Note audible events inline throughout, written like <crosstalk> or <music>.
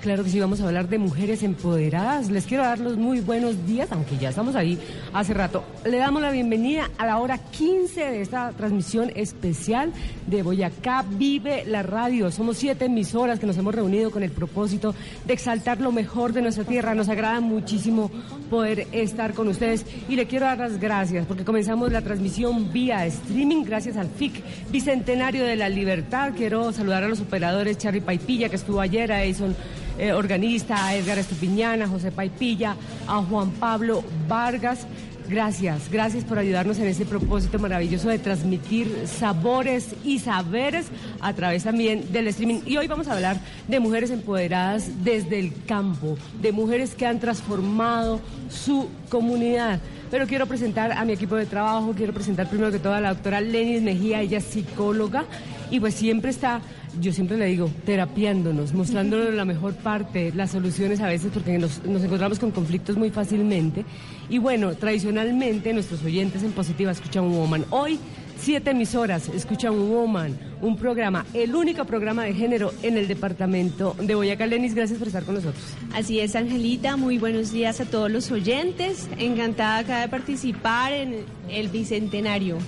Claro que sí, vamos a hablar de mujeres empoderadas. Les quiero dar los muy buenos días, aunque ya estamos ahí hace rato. Le damos la bienvenida a la hora 15 de esta transmisión especial de Boyacá Vive la Radio. Somos siete emisoras que nos hemos reunido con el propósito de exaltar lo mejor de nuestra tierra. Nos agrada muchísimo poder estar con ustedes y le quiero dar las gracias porque comenzamos la transmisión vía streaming gracias al FIC Bicentenario de la Libertad. Quiero saludar a los operadores Charly Paipilla que estuvo ayer, a Edison eh, organista, a Edgar Estupiñana, a José Paipilla, a Juan Pablo Vargas. Gracias, gracias por ayudarnos en ese propósito maravilloso de transmitir sabores y saberes a través también del streaming. Y hoy vamos a hablar de mujeres empoderadas desde el campo, de mujeres que han transformado su comunidad. Pero quiero presentar a mi equipo de trabajo, quiero presentar primero que todo a la doctora Lenis Mejía, ella es psicóloga y pues siempre está yo siempre le digo, terapiándonos, mostrándonos la mejor parte, las soluciones a veces, porque nos, nos, encontramos con conflictos muy fácilmente. Y bueno, tradicionalmente nuestros oyentes en Positiva escuchan un Woman. Hoy, siete emisoras escuchan un Woman, un programa, el único programa de género en el departamento de Boyacá. Lenis, gracias por estar con nosotros. Así es, Angelita, muy buenos días a todos los oyentes. Encantada acá de participar en el Bicentenario.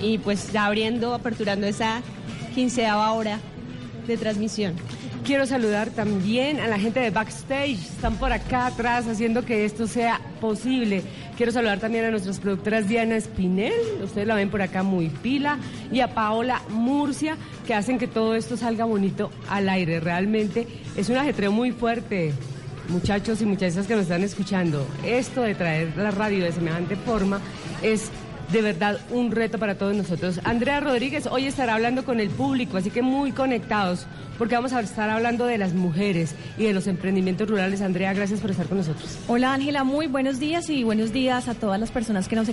Y pues ya abriendo, aperturando esa quinceava hora de transmisión. Quiero saludar también a la gente de backstage, están por acá atrás haciendo que esto sea posible. Quiero saludar también a nuestras productoras Diana Espinel, ustedes la ven por acá muy pila, y a Paola Murcia, que hacen que todo esto salga bonito al aire. Realmente es un ajetreo muy fuerte, muchachos y muchachas que nos están escuchando. Esto de traer la radio de semejante forma es de verdad un reto para todos nosotros. Andrea Rodríguez hoy estará hablando con el público, así que muy conectados, porque vamos a estar hablando de las mujeres y de los emprendimientos rurales. Andrea, gracias por estar con nosotros. Hola Ángela, muy buenos días y buenos días a todas las personas que nos,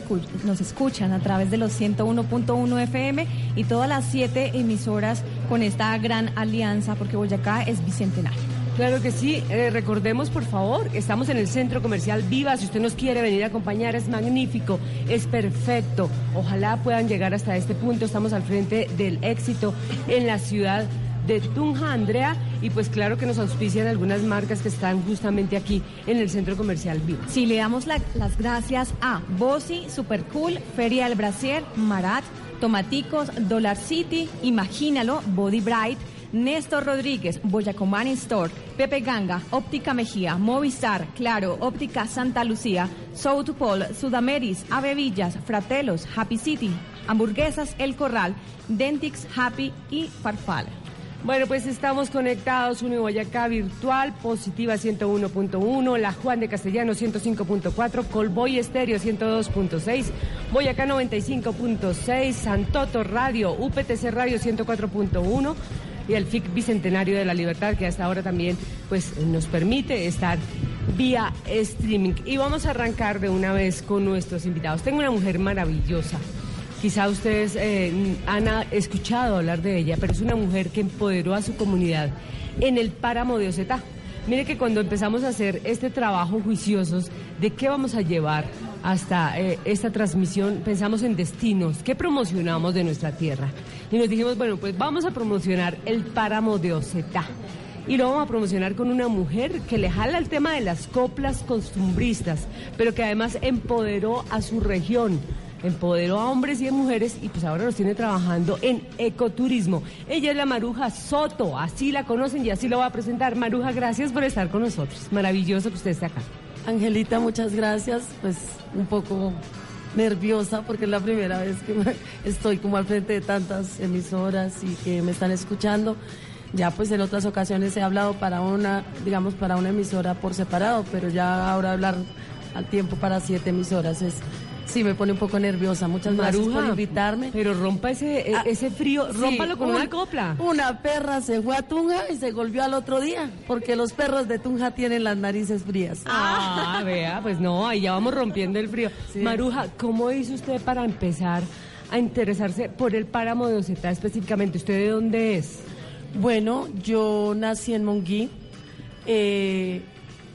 escuchan a través de los 101.1 FM y todas las siete emisoras con esta gran alianza, porque Boyacá es bicentenario. Claro que sí. Eh, recordemos, por favor, estamos en el Centro Comercial Viva. Si usted nos quiere venir a acompañar, es magnífico, es perfecto. Ojalá puedan llegar hasta este punto. Estamos al frente del éxito en la ciudad de Tunja, Andrea, y pues claro que nos auspician algunas marcas que están justamente aquí en el Centro Comercial Viva. Sí, le damos las gracias a Bossi, Supercool, Feria del Brasier, Marat, Tomaticos, Dollar City, Imagínalo, Body Bright, Néstor Rodríguez, Boyacomán Store, Pepe Ganga, Óptica Mejía, Movistar, Claro, Óptica Santa Lucía, South Pole, Sudameris, Avevillas, Fratelos, Happy City, Hamburguesas El Corral, Dentix Happy y Farfal. Bueno, pues estamos conectados, Uno Boyacá Virtual, Positiva 101.1, La Juan de Castellano 105.4, Colboy Estéreo 102.6, Boyacá 95.6, Santoto Radio, UPTC Radio 104.1 y el FIC Bicentenario de la Libertad, que hasta ahora también pues, nos permite estar vía streaming. Y vamos a arrancar de una vez con nuestros invitados. Tengo una mujer maravillosa. Quizá ustedes eh, han escuchado hablar de ella, pero es una mujer que empoderó a su comunidad en el páramo de Ocetá. Mire que cuando empezamos a hacer este trabajo juiciosos de qué vamos a llevar hasta eh, esta transmisión, pensamos en destinos, qué promocionamos de nuestra tierra. Y nos dijimos, bueno, pues vamos a promocionar el páramo de Ocetá. Y lo vamos a promocionar con una mujer que le jala el tema de las coplas costumbristas, pero que además empoderó a su región empoderó a hombres y a mujeres y pues ahora los tiene trabajando en ecoturismo. Ella es la Maruja Soto, así la conocen y así lo va a presentar. Maruja, gracias por estar con nosotros. Maravilloso que usted esté acá. Angelita, muchas gracias. Pues un poco nerviosa porque es la primera vez que estoy como al frente de tantas emisoras y que me están escuchando. Ya pues en otras ocasiones he hablado para una, digamos, para una emisora por separado, pero ya ahora hablar al tiempo para siete emisoras es Sí, me pone un poco nerviosa. Muchas gracias por invitarme. Pero rompa ese, e, ah, ese frío, rómpalo con una copla. Una perra se fue a Tunja y se volvió al otro día, porque los perros de Tunja tienen las narices frías. Ah, vea, pues no, ahí ya vamos rompiendo el frío. Maruja, ¿cómo hizo usted para empezar a interesarse por el páramo de Ocetá específicamente? ¿Usted de dónde es? Bueno, yo nací en Monguí. Eh,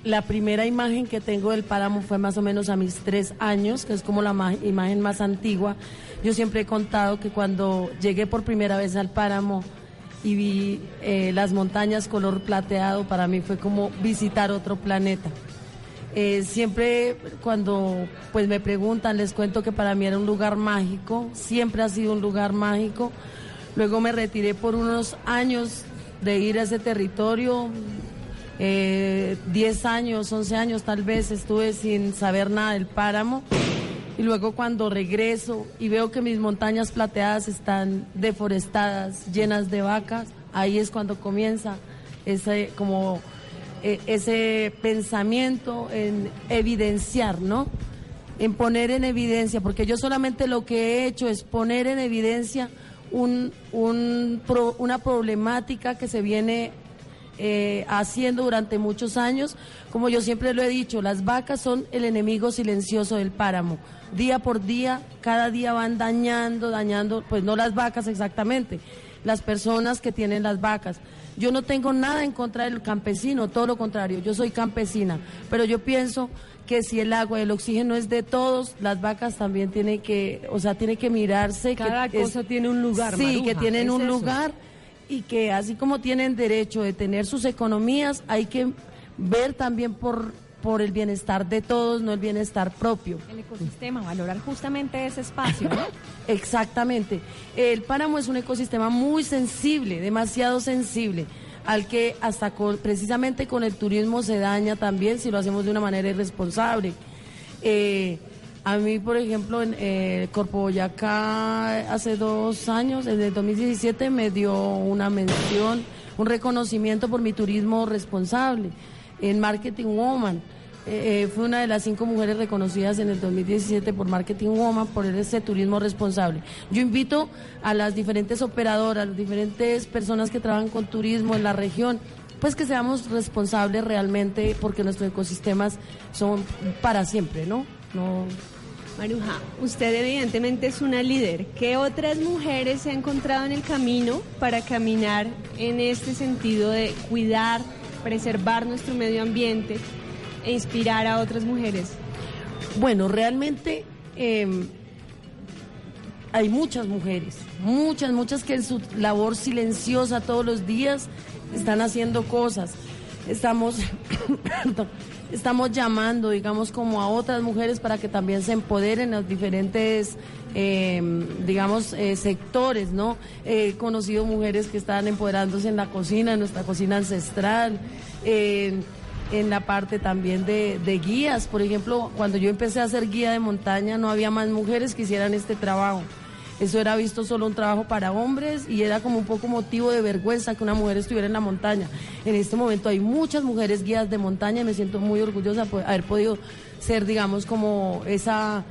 la primera imagen que tengo del páramo fue más o menos a mis tres años, que es como la imagen más antigua. Yo siempre he contado que cuando llegué por primera vez al páramo, y vi eh, las montañas color plateado, para mí fue como visitar otro planeta. Eh, siempre cuando pues me preguntan les cuento que para mí era un lugar mágico, siempre ha sido un lugar mágico. Luego me retiré por unos años de ir a ese territorio, eh, 10 años, 11 años tal vez estuve sin saber nada del páramo. Y luego cuando regreso y veo que mis montañas plateadas están deforestadas, llenas de vacas, ahí es cuando comienza ese como eh, ese pensamiento en evidenciar, ¿no? En poner en evidencia, porque yo solamente lo que he hecho es poner en evidencia un, una problemática que se viene eh, haciendo durante muchos años. Como yo siempre lo he dicho, las vacas son el enemigo silencioso del páramo. Día por día, cada día van dañando, dañando, pues no las vacas exactamente, las personas que tienen las vacas. Yo no tengo nada en contra del campesino, todo lo contrario, yo soy campesina, pero yo pienso que si el agua y el oxígeno es de todos, las vacas también tienen que, o sea, tiene que mirarse. Cada cosa tiene un lugar. Sí, que tienen un lugar y que así como tienen derecho de tener sus economías, hay que ver también por, por el bienestar de todos, no el bienestar propio. El ecosistema, valorar justamente ese espacio, ¿no? <coughs> Exactamente. El páramo es un ecosistema muy sensible, demasiado sensible, al que hasta precisamente con el turismo se daña también si lo hacemos de una manera irresponsable. Eh, a mí, por ejemplo, en eh, Corpo Boyacá hace dos años, en el 2017, me dio una mención, un reconocimiento por mi turismo responsable en Marketing Woman. Eh, eh, fue una de las cinco mujeres reconocidas en el 2017 por Marketing Woman por ese turismo responsable. Yo invito a las diferentes operadoras, las diferentes personas que trabajan con turismo en la región, pues que seamos responsables realmente porque nuestros ecosistemas son para siempre, ¿no? No Maruja, usted evidentemente es una líder. ¿Qué otras mujeres se ha encontrado en el camino para caminar en este sentido de cuidar, preservar nuestro medio ambiente e inspirar a otras mujeres? Bueno, realmente em, hay muchas mujeres, muchas, muchas que en su labor silenciosa todos los días están haciendo cosas. Estamos <coughs> estamos llamando, digamos, como a otras mujeres para que también se empoderen en los diferentes, em, digamos, eh, sectores, ¿no? He conocido mujeres que están empoderándose en la cocina, en nuestra cocina ancestral, en la parte también de, de guías. Por ejemplo, cuando yo empecé a hacer guía de montaña, no había más mujeres que hicieran este trabajo. Eso era visto solo un trabajo para hombres y era como un poco motivo de vergüenza que una mujer estuviera en la montaña. En este momento hay muchas mujeres guías de montaña y me siento muy orgullosa de haber podido ser, digamos, como esa,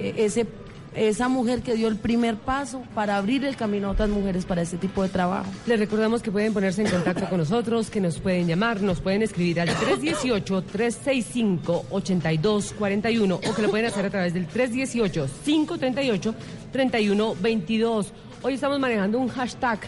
e, ese esa mujer que dio el primer paso para abrir el camino a otras mujeres para este tipo de trabajo. Les recordamos que pueden ponerse en contacto con nosotros, que nos pueden llamar, nos pueden escribir al 318-365-8241 o que lo pueden hacer a través del 318-538-3122. Hoy estamos manejando un hashtag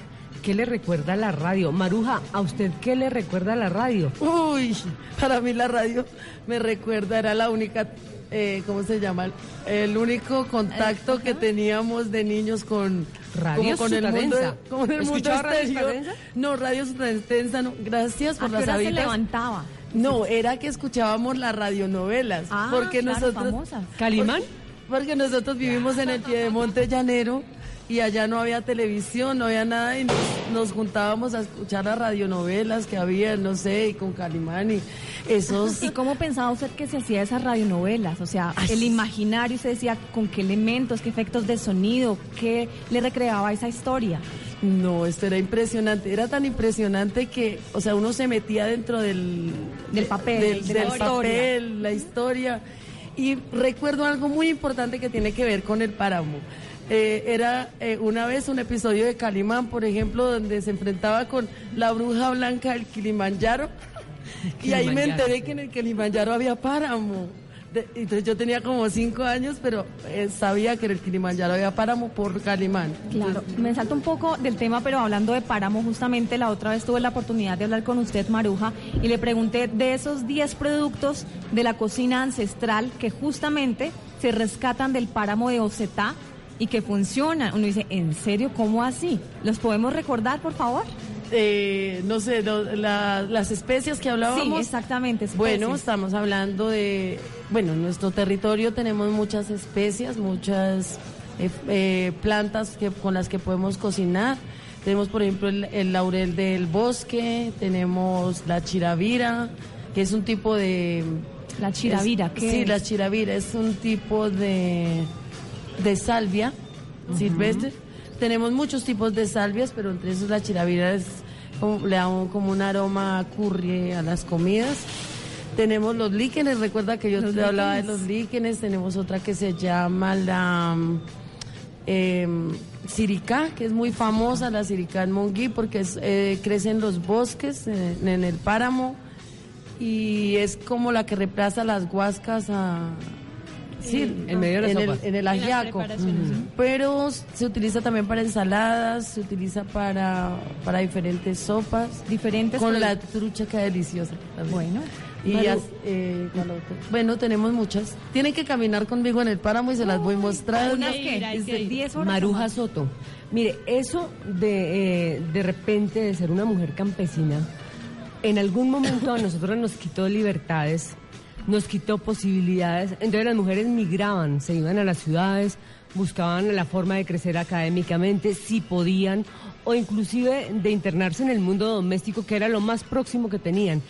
¿Qué le recuerda la radio? Maruja, ¿a usted qué le recuerda la radio? Uy, para mí la radio me recuerda, era la única eh, ¿cómo se llama? El único contacto que teníamos de niños con radio con el mundo, como el mundo exterior. No, radio Tensa, no. Gracias por las se levantaba? No, era que escuchábamos las radionovelas, ah, porque claro, nosotros famosas. ¿Calimán? Porque, porque nosotros vivimos en el Piedemonte Llanero y allá no había televisión, no había nada y nos, juntábamos a escuchar las radionovelas que había, no sé, y con Calimán y esos... ¿Y cómo pensaba usted que se hacía esas radionovelas? O sea, el imaginario, se decía con qué elementos, qué efectos de sonido, qué le recreaba esa historia. No, esto era impresionante, era tan impresionante que, o sea, uno se metía dentro del, del papel, del, papel, la historia. Y recuerdo algo muy importante que tiene que ver con el páramo. Eh, era eh, una vez un episodio de Calimán, por ejemplo, donde se enfrentaba con la bruja blanca del Kilimanjaro. <laughs> Y ahí me enteré que en el Kilimanjaro había páramo. entonces yo tenía como cinco años, pero eh, sabía que en el Kilimanjaro había páramo por Calimán. Claro, me salto un poco del tema, pero hablando de páramo, justamente la otra vez tuve la oportunidad de hablar con usted, Maruja, y le pregunté de esos 10 productos de la cocina ancestral que justamente se rescatan del páramo de Ocetá y que funcionan. Uno dice, ¿en serio? ¿Cómo así? ¿Los podemos recordar, por favor? eh, no sé, las especias que hablábamos. Sí, exactamente. Bueno, estamos hablando de, bueno, en nuestro territorio tenemos muchas especias, muchas eh, eh, plantas que, con las que podemos cocinar. Tenemos, por ejemplo, el, laurel del bosque, tenemos la chiravira, que es un tipo de... La chiravira, ¿qué Sí, la chiravira es un tipo de, de salvia silvestre tenemos muchos tipos de salvias, pero entre esos la chiravira es le da como un aroma curry a las comidas. Tenemos los líquenes, recuerda que yo te hablaba de los líquenes, tenemos otra que se llama la eh, que es muy famosa, la siricá en Monguí, porque eh, crece en los bosques, en, el páramo, y es como la que reemplaza las huascas a, Sí, en medio de la en El, en el ajiaco. Pero se utiliza también para ensaladas, se utiliza para, para diferentes sopas. Diferentes. Con la trucha que deliciosa. Bueno. Y eh, bueno, tenemos muchas. Tienen que caminar conmigo en el páramo y se las voy mostrando. Maruja Soto. Mire, eso de, eh, de repente de ser una mujer campesina, en algún momento a nosotros nos quitó libertades nos quitó posibilidades. Entonces las mujeres migraban, se iban a las ciudades, buscaban la forma de crecer académicamente, si podían, o inclusive de internarse en el mundo doméstico, que era lo más próximo que tenían.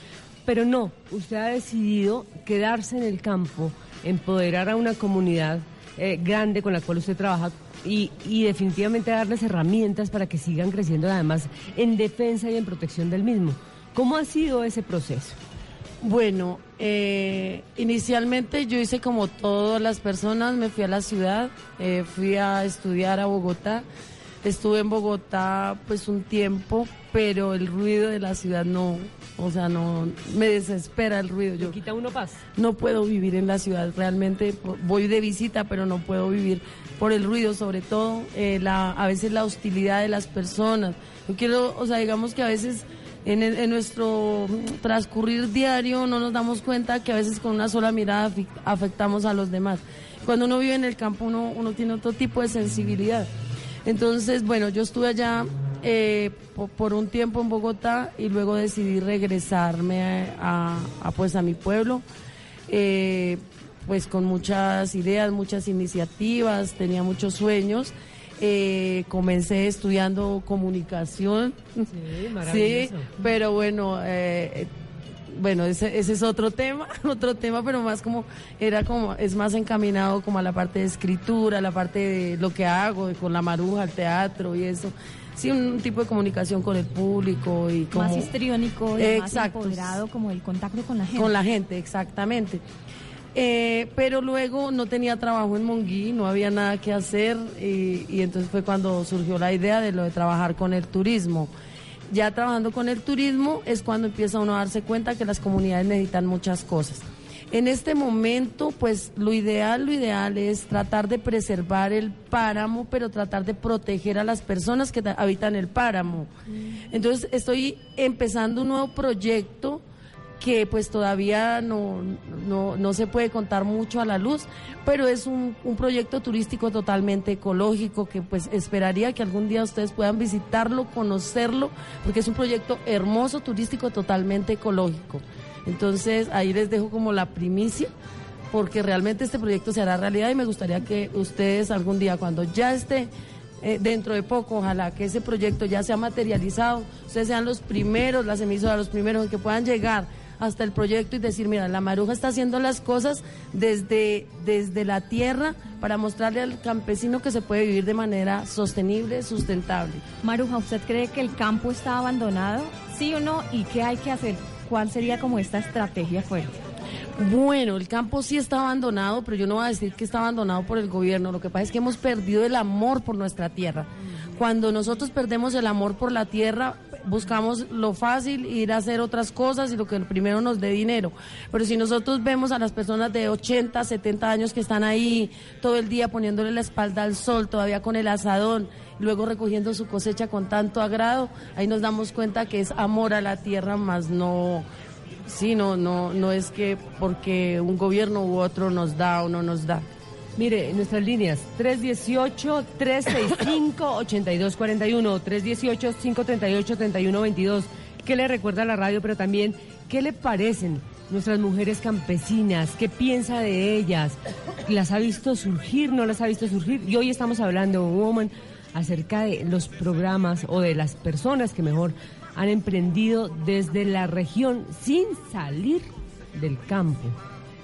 Pero no, usted ha decidido quedarse en el campo, empoderar a una comunidad eh, grande con la cual usted trabaja y, y, definitivamente darles herramientas para que sigan creciendo además en defensa y en protección del mismo. ¿Cómo ha sido ese proceso? Bueno, eh, inicialmente yo hice como todas las personas, me fui a la ciudad, eh, fui a estudiar a Bogotá. Estuve en Bogotá pues un tiempo, pero el ruido de la ciudad no, o sea, no, me desespera el ruido. Yo quita uno paz. No puedo vivir en la ciudad, realmente voy de visita, pero no puedo vivir por el ruido, sobre todo eh, la, a veces la hostilidad de las personas. Yo quiero, o sea, digamos que a veces en, nuestro transcurrir diario no nos damos cuenta que a veces con una sola mirada afectamos a los demás. Cuando uno vive en el campo uno, uno tiene otro tipo de sensibilidad. Entonces, bueno, yo estuve allá eh, por, un tiempo en Bogotá y luego decidí regresarme a, pues a mi pueblo. Eh, pues con muchas ideas, muchas iniciativas, tenía muchos sueños eh, comencé estudiando comunicación. Sí, pero bueno, eh, bueno, ese, ese, es otro tema, <laughs> otro tema, pero más como, era como, es más encaminado como a la parte de escritura, la parte de lo que hago, con la maruja, el teatro y eso. Sí, un tipo de comunicación con el público y como... Más histriónico y más empoderado, como el contacto con la gente. Con la gente, exactamente. Eh, pero luego no tenía trabajo en Monguí, no había nada que hacer y, entonces fue cuando surgió la idea de lo de trabajar con el turismo. Ya trabajando con el turismo es cuando empieza uno a darse cuenta que las comunidades necesitan muchas cosas. En este momento, pues lo ideal, lo ideal es tratar de preservar el páramo, pero tratar de proteger a las personas que habitan el páramo. Mm. Entonces estoy empezando un nuevo proyecto que pues todavía no, no, se puede contar mucho a la luz, pero es un, un, proyecto turístico totalmente ecológico que pues esperaría que algún día ustedes puedan visitarlo, conocerlo, porque es un proyecto hermoso turístico totalmente ecológico. Entonces ahí les dejo como la primicia, porque realmente este proyecto se hará realidad y me gustaría que ustedes algún día cuando ya esté eh, dentro de poco, ojalá que ese proyecto ya sea materializado, ustedes sean los primeros, las emisoras, los primeros que puedan llegar hasta el proyecto y decir, mira, la Maruja está haciendo las cosas desde, desde la tierra para mostrarle al campesino que se puede vivir de manera sostenible, sustentable. Maruja, ¿usted cree que el campo está abandonado? ¿Sí o no? ¿Y qué hay que hacer? ¿Cuál sería como esta estrategia fuerte? Bueno, el campo sí está abandonado, pero yo no voy a decir que está abandonado por el gobierno. Lo que pasa es que hemos perdido el amor por nuestra tierra. Cuando nosotros perdemos el amor por la tierra, buscamos lo fácil, ir a hacer otras cosas y lo que primero nos dé dinero. Pero si nosotros vemos a las personas de 80, 70 años que están ahí todo el día poniéndole la espalda al sol, todavía con el asadón, luego recogiendo su cosecha con tanto agrado, ahí nos damos cuenta que es amor a la tierra, más no, sí, no, no, no es que porque un gobierno u otro nos da o no nos da. Mire, nuestras líneas 318-365-8241, 318-538-3122. ¿Qué le recuerda a la radio? Pero también, ¿qué le parecen nuestras mujeres campesinas? ¿Qué piensa de ellas? ¿Las ha visto surgir? ¿No las ha visto surgir? Y hoy estamos hablando, Woman, acerca de los programas o de las personas que mejor han emprendido desde la región sin salir del campo.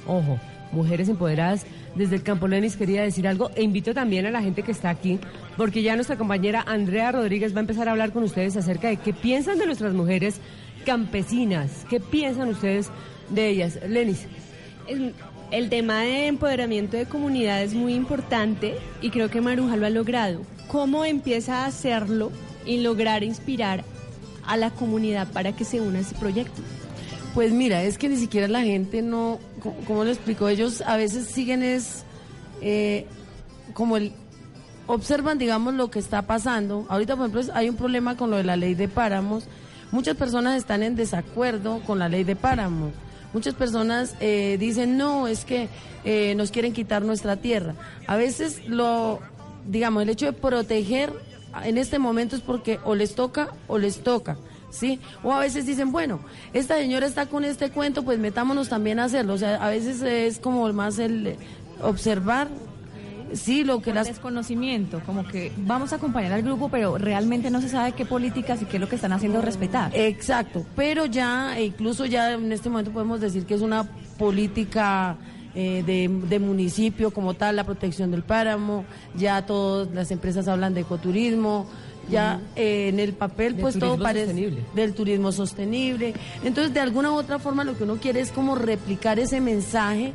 Ojo, mujeres empoderadas desde el campo. Lenis quería decir algo e invito también a la gente que está aquí, porque ya nuestra compañera Andrea Rodríguez va a empezar a hablar con ustedes acerca de qué piensan de nuestras mujeres campesinas, qué piensan ustedes de ellas. Lenis. El, el tema de empoderamiento de comunidad es muy importante y creo que Maruja lo ha logrado. ¿Cómo empieza a hacerlo y lograr inspirar a la comunidad para que se una a ese proyecto? Pues mira, es que ni siquiera la gente no, ¿cómo lo explico? Ellos a veces siguen es eh, como el observan, digamos, lo que está pasando. Ahorita, por ejemplo, hay un problema con lo de la ley de páramos. Muchas personas están en desacuerdo con la ley de páramos. Muchas personas eh, dicen, no, es que eh, nos quieren quitar nuestra tierra. A veces lo, digamos, el hecho de proteger en este momento es porque o les toca o les toca. ¿Sí? O a veces dicen, bueno, esta señora está con este cuento, pues metámonos también a hacerlo. O sea, a veces es como más el observar. Sí, lo que las... Desconocimiento, como que vamos a acompañar al grupo, pero realmente no se sabe qué políticas y qué es lo que están haciendo respetar. Exacto, pero ya, e incluso ya en este momento podemos decir que es una política eh, de, municipio como tal, la protección del páramo, ya todas las empresas hablan de ecoturismo, ya eh, en el papel pues todo parece del turismo sostenible. Entonces, de alguna u otra forma lo que uno quiere es como replicar ese mensaje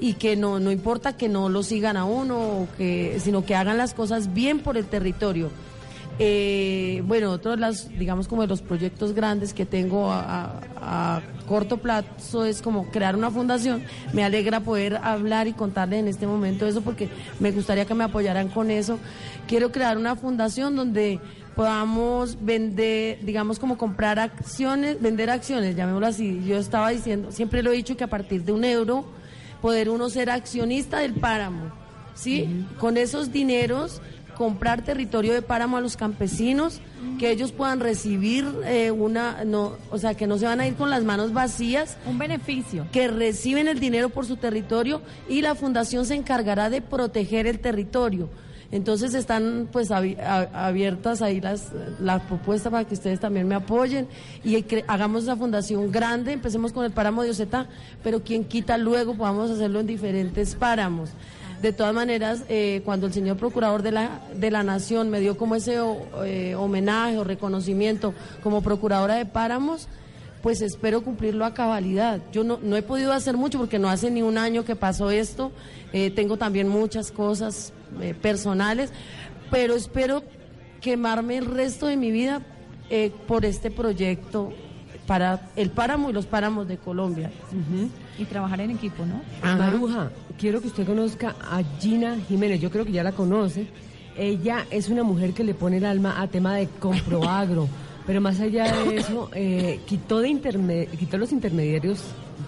y que no no importa que no lo sigan a uno o que sino que hagan las cosas bien por el territorio. Eh, bueno, otros las, digamos como de los proyectos grandes que tengo a, corto plazo es como crear una fundación. Me alegra poder hablar y contarles en este momento eso porque me gustaría que me apoyaran con eso. Quiero crear una fundación donde podamos vender, digamos como comprar acciones, vender acciones, llamémoslo así. Yo estaba diciendo, siempre lo he dicho que a partir de un euro poder uno ser accionista del páramo, ¿sí? Con esos dineros comprar territorio de páramo a los campesinos, que ellos puedan recibir eh, una, no, o sea, que no se van a ir con las manos vacías. Un beneficio. Que reciben el dinero por su territorio y la fundación se encargará de proteger el territorio. Entonces están pues abiertas ahí las, las propuestas para que ustedes también me apoyen y hagamos esa fundación grande, empecemos con el páramo de Oceta, pero quien quita luego podamos hacerlo en diferentes páramos. De todas maneras, eh, cuando el señor procurador de la, de la Nación me dio como ese eh, homenaje o reconocimiento como procuradora de páramos, pues espero cumplirlo a cabalidad. Yo no, no he podido hacer mucho porque no hace ni un año que pasó esto. Eh, tengo también muchas cosas personales, pero espero quemarme el resto de mi vida por este proyecto para el páramo y los páramos de Colombia. Y trabajar en equipo, ¿no? Maruja, quiero que usted conozca a Gina Jiménez, yo creo que ya la conoce. Ella es una mujer que le pone el alma a tema de comproagro, <laughs> pero más allá de eso, eh, quitó, de quitó los intermediarios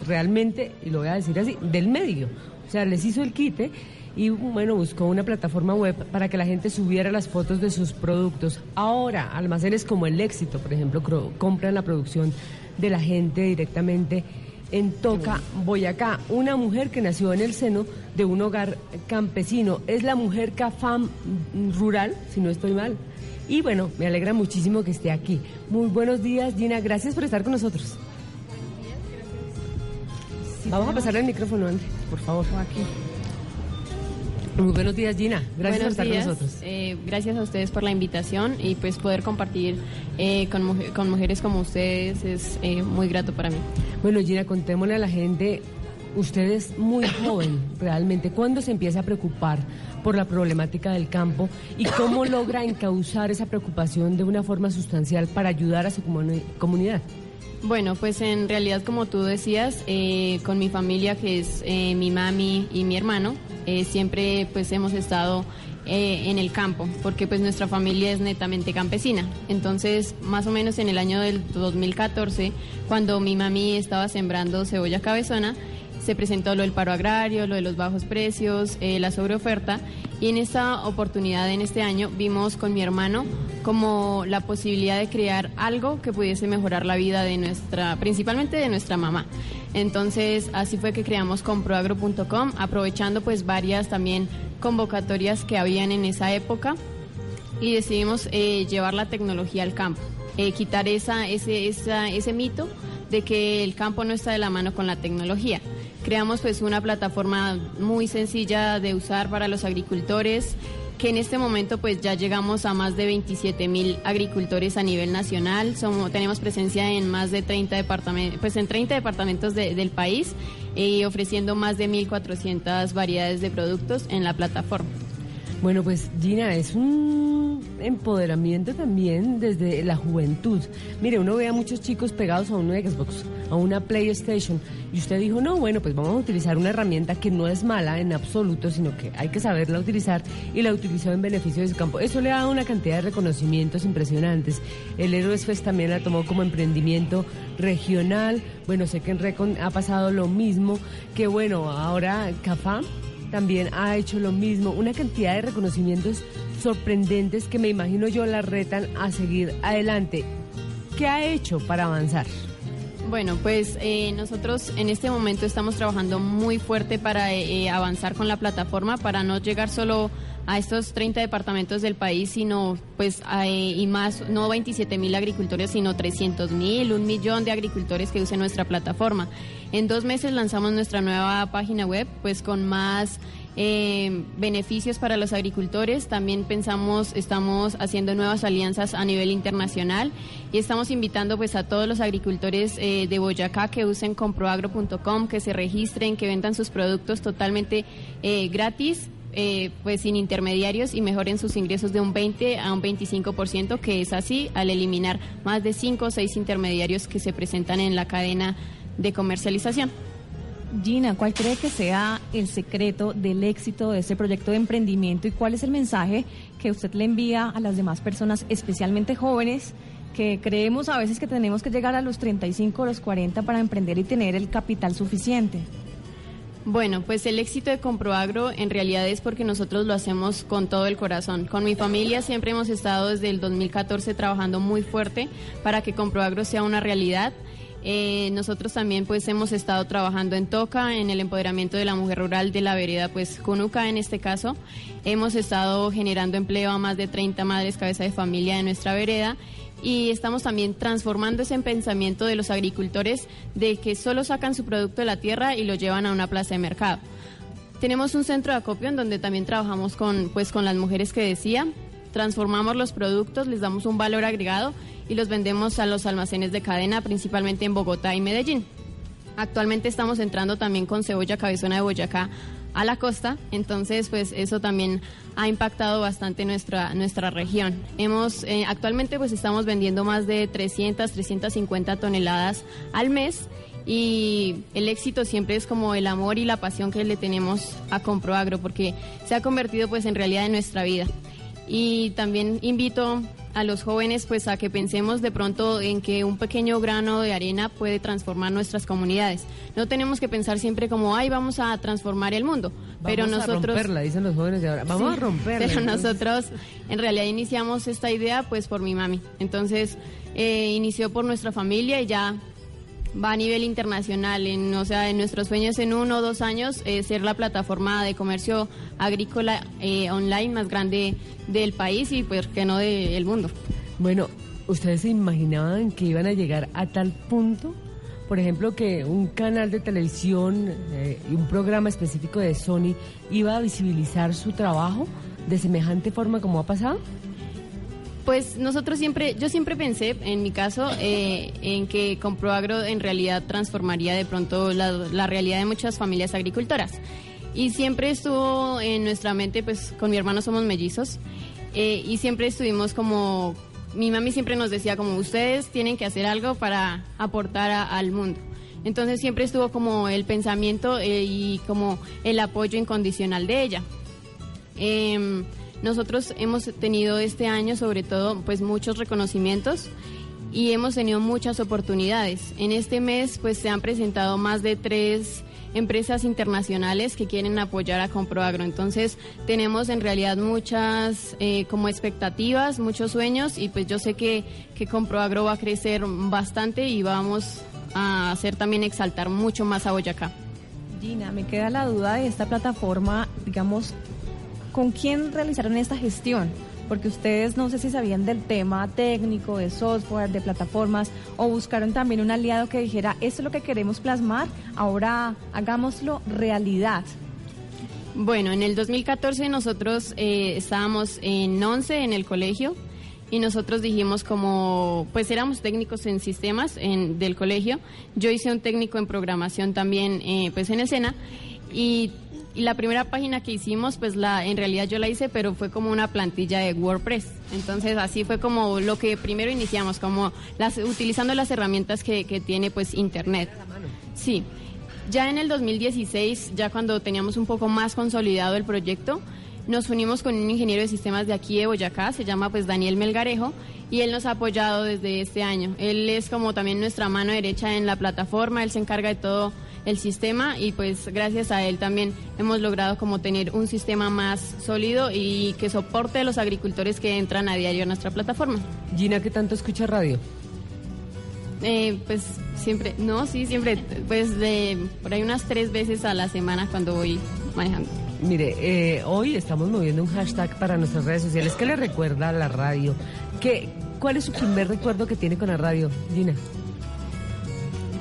realmente, y lo voy a decir así, del medio. O sea, les hizo el quite y bueno, buscó una plataforma web para que la gente subiera las fotos de sus productos. Ahora, almacenes como el éxito, por ejemplo, compran la producción de la gente directamente en Toca, Boyacá. Una mujer que nació en el seno de un hogar campesino. Es la mujer CAFAM rural, si no estoy mal. Y bueno, me alegra muchísimo que esté aquí. Muy buenos días, Gina. Gracias por estar con nosotros. Vamos a pasar el micrófono, André, por favor. Aquí. Muy buenos días, Gina. Gracias por estar con nosotros. Eh, gracias a ustedes por la invitación y pues poder compartir eh, con, con, mujeres como ustedes es eh, muy grato para mí. Bueno, Gina, contémosle a la gente, usted es muy <coughs> joven realmente. ¿Cuándo se empieza a preocupar por la problemática del campo y cómo logra encauzar esa preocupación de una forma sustancial para ayudar a su comunidad? Bueno, pues en realidad como tú decías, eh, con mi familia que es eh, mi mami y mi hermano, eh, siempre pues hemos estado en el campo, porque pues nuestra familia es netamente campesina. Entonces, más o menos en el año del 2014, cuando mi mami estaba sembrando cebolla cabezona, se presentó lo del paro agrario, lo de los bajos precios, eh, la sobreoferta y en esta oportunidad, en este año, vimos con mi hermano como la posibilidad de crear algo que pudiese mejorar la vida de nuestra, principalmente de nuestra mamá. Entonces, así fue que creamos comproagro.com, aprovechando pues varias también convocatorias que habían en esa época y decidimos eh, llevar la tecnología al campo, eh, quitar esa, ese, ese mito de que el campo no está de la mano con la tecnología. Creamos pues una plataforma muy sencilla de usar para los agricultores que en este momento pues ya llegamos a más de 27 mil agricultores a nivel nacional. Tenemos presencia en más de 30 departamentos, pues en 30 departamentos del país y ofreciendo más de 1.400 variedades de productos en la plataforma. Bueno, pues Gina, es un empoderamiento también desde la juventud. Mire, uno ve a muchos chicos pegados a un Xbox, a una PlayStation, y usted dijo, no, bueno, pues vamos a utilizar una herramienta que no es mala en absoluto, sino que hay que saberla utilizar y la utilizó en beneficio de su campo. Eso le ha dado una cantidad de reconocimientos impresionantes. El Héroes Fest también la tomó como emprendimiento regional. Bueno, sé que en Recon ha pasado lo mismo, que bueno, ahora CAFA también ha hecho lo mismo. Una cantidad de reconocimientos sorprendentes que me imagino yo la retan a seguir adelante. ¿Qué ha hecho para avanzar? Bueno, pues eh, nosotros en este momento estamos trabajando muy fuerte para eh, avanzar con la plataforma, para no llegar solo a estos 30 departamentos del país, sino pues y más, no 27 mil agricultores, sino 300 mil, un millón de agricultores que usen nuestra plataforma. En dos meses lanzamos nuestra nueva página web, pues con más eh, beneficios para los agricultores. También pensamos, estamos haciendo nuevas alianzas a nivel internacional y estamos invitando pues a todos los agricultores eh, de Boyacá que usen comproagro.com, que se registren, que vendan sus productos totalmente eh, gratis eh, pues sin intermediarios y mejoren sus ingresos de un 20 a un 25%, que es así al eliminar más de 5 o 6 intermediarios que se presentan en la cadena de comercialización. Gina, ¿cuál cree que sea el secreto del éxito de este proyecto de emprendimiento y cuál es el mensaje que usted le envía a las demás personas, especialmente jóvenes, que creemos a veces que tenemos que llegar a los 35 o los 40 para emprender y tener el capital suficiente? Bueno, pues el éxito de Comproagro en realidad es porque nosotros lo hacemos con todo el corazón. Con mi familia siempre hemos estado desde el 2014 trabajando muy fuerte para que Comproagro sea una realidad. Eh, nosotros también pues hemos estado trabajando en Toca, en el empoderamiento de la mujer rural de la vereda, pues Cunuca en este caso. Hemos estado generando empleo a más de 30 madres cabeza de familia de nuestra vereda y estamos también transformando ese pensamiento de los agricultores de que solo sacan su producto de la tierra y lo llevan a una plaza de mercado. Tenemos un centro de acopio en donde también trabajamos con, pues, con las mujeres que decía, transformamos los productos, les damos un valor agregado y los vendemos a los almacenes de cadena, principalmente en Bogotá y Medellín. Actualmente estamos entrando también con cebolla cabezona de Boyacá a la costa, entonces pues eso también ha impactado bastante nuestra nuestra región. Hemos eh, actualmente pues estamos vendiendo más de 300 350 toneladas al mes y el éxito siempre es como el amor y la pasión que le tenemos a Comproagro porque se ha convertido pues en realidad en nuestra vida. Y también invito a los jóvenes pues a que pensemos de pronto en que un pequeño grano de arena puede transformar nuestras comunidades. No tenemos que pensar siempre como, ay, vamos a transformar el mundo. pero nosotros... A romperla, dicen los jóvenes de ahora. Vamos a romperla. Pero nosotros en realidad iniciamos esta idea pues por mi mami. Entonces eh, inició por nuestra familia y ya va a nivel internacional. En, o sea, en nuestros sueños en uno o dos años eh, ser la plataforma de comercio agrícola eh, online más grande del país y pues que no del mundo. Bueno, ¿ustedes se imaginaban que iban a llegar a tal punto? Por ejemplo, que un canal de televisión eh, un programa específico de Sony iba a visibilizar su trabajo de semejante forma como ha pasado? Pues nosotros siempre, yo siempre pensé, en mi caso, eh, en que Comproagro en realidad transformaría de pronto la, realidad de muchas familias agricultoras. Y siempre estuvo en nuestra mente, pues con mi hermano somos mellizos, eh, y siempre estuvimos como, mi mami siempre nos decía como ustedes tienen que hacer algo para aportar al mundo. Entonces siempre estuvo como el pensamiento eh, y como el apoyo incondicional de ella. Em, nosotros hemos tenido este año sobre todo pues muchos reconocimientos y hemos tenido muchas oportunidades. En este mes pues se han presentado más de tres empresas internacionales que quieren apoyar a Comproagro. Entonces tenemos en realidad muchas eh, como expectativas, muchos sueños y pues yo sé que, que Comproagro va a crecer bastante y vamos a hacer también exaltar mucho más a Boyacá. Gina, me queda la duda de esta plataforma, digamos, ¿con quién realizaron esta gestión? Porque ustedes no sé si sabían del tema técnico, de software, de plataformas, o buscaron también un aliado que dijera, esto es lo que queremos plasmar, ahora hagámoslo realidad. Bueno, en el 2014 nosotros eh, estábamos en 11 en el colegio y nosotros dijimos como, pues éramos técnicos en sistemas del colegio, yo hice un técnico en programación también eh, pues en escena y, la primera página que hicimos pues la en realidad yo la hice pero fue como una plantilla de WordPress, entonces así fue como lo que primero iniciamos, como las, utilizando las herramientas que, que tiene pues internet. Sí. Ya en el 2016, ya cuando teníamos un poco más consolidado el proyecto, nos unimos con un ingeniero de sistemas de aquí de Boyacá, se llama pues Daniel Melgarejo, y él nos ha apoyado desde este año. Él es como también nuestra mano derecha en la plataforma, él se encarga de todo el sistema y pues gracias a él también hemos logrado como tener un sistema más sólido y que soporte a los agricultores que entran a diario a nuestra plataforma. Gina, ¿qué tanto escucha radio? Eh, pues siempre, no, sí, siempre, pues de por ahí unas tres veces a la semana cuando voy manejando. Mire, eh, hoy estamos moviendo un hashtag para nuestras redes sociales. ¿Qué le recuerda a la radio? ¿Qué, ¿Cuál es su primer recuerdo que tiene con la radio, Gina?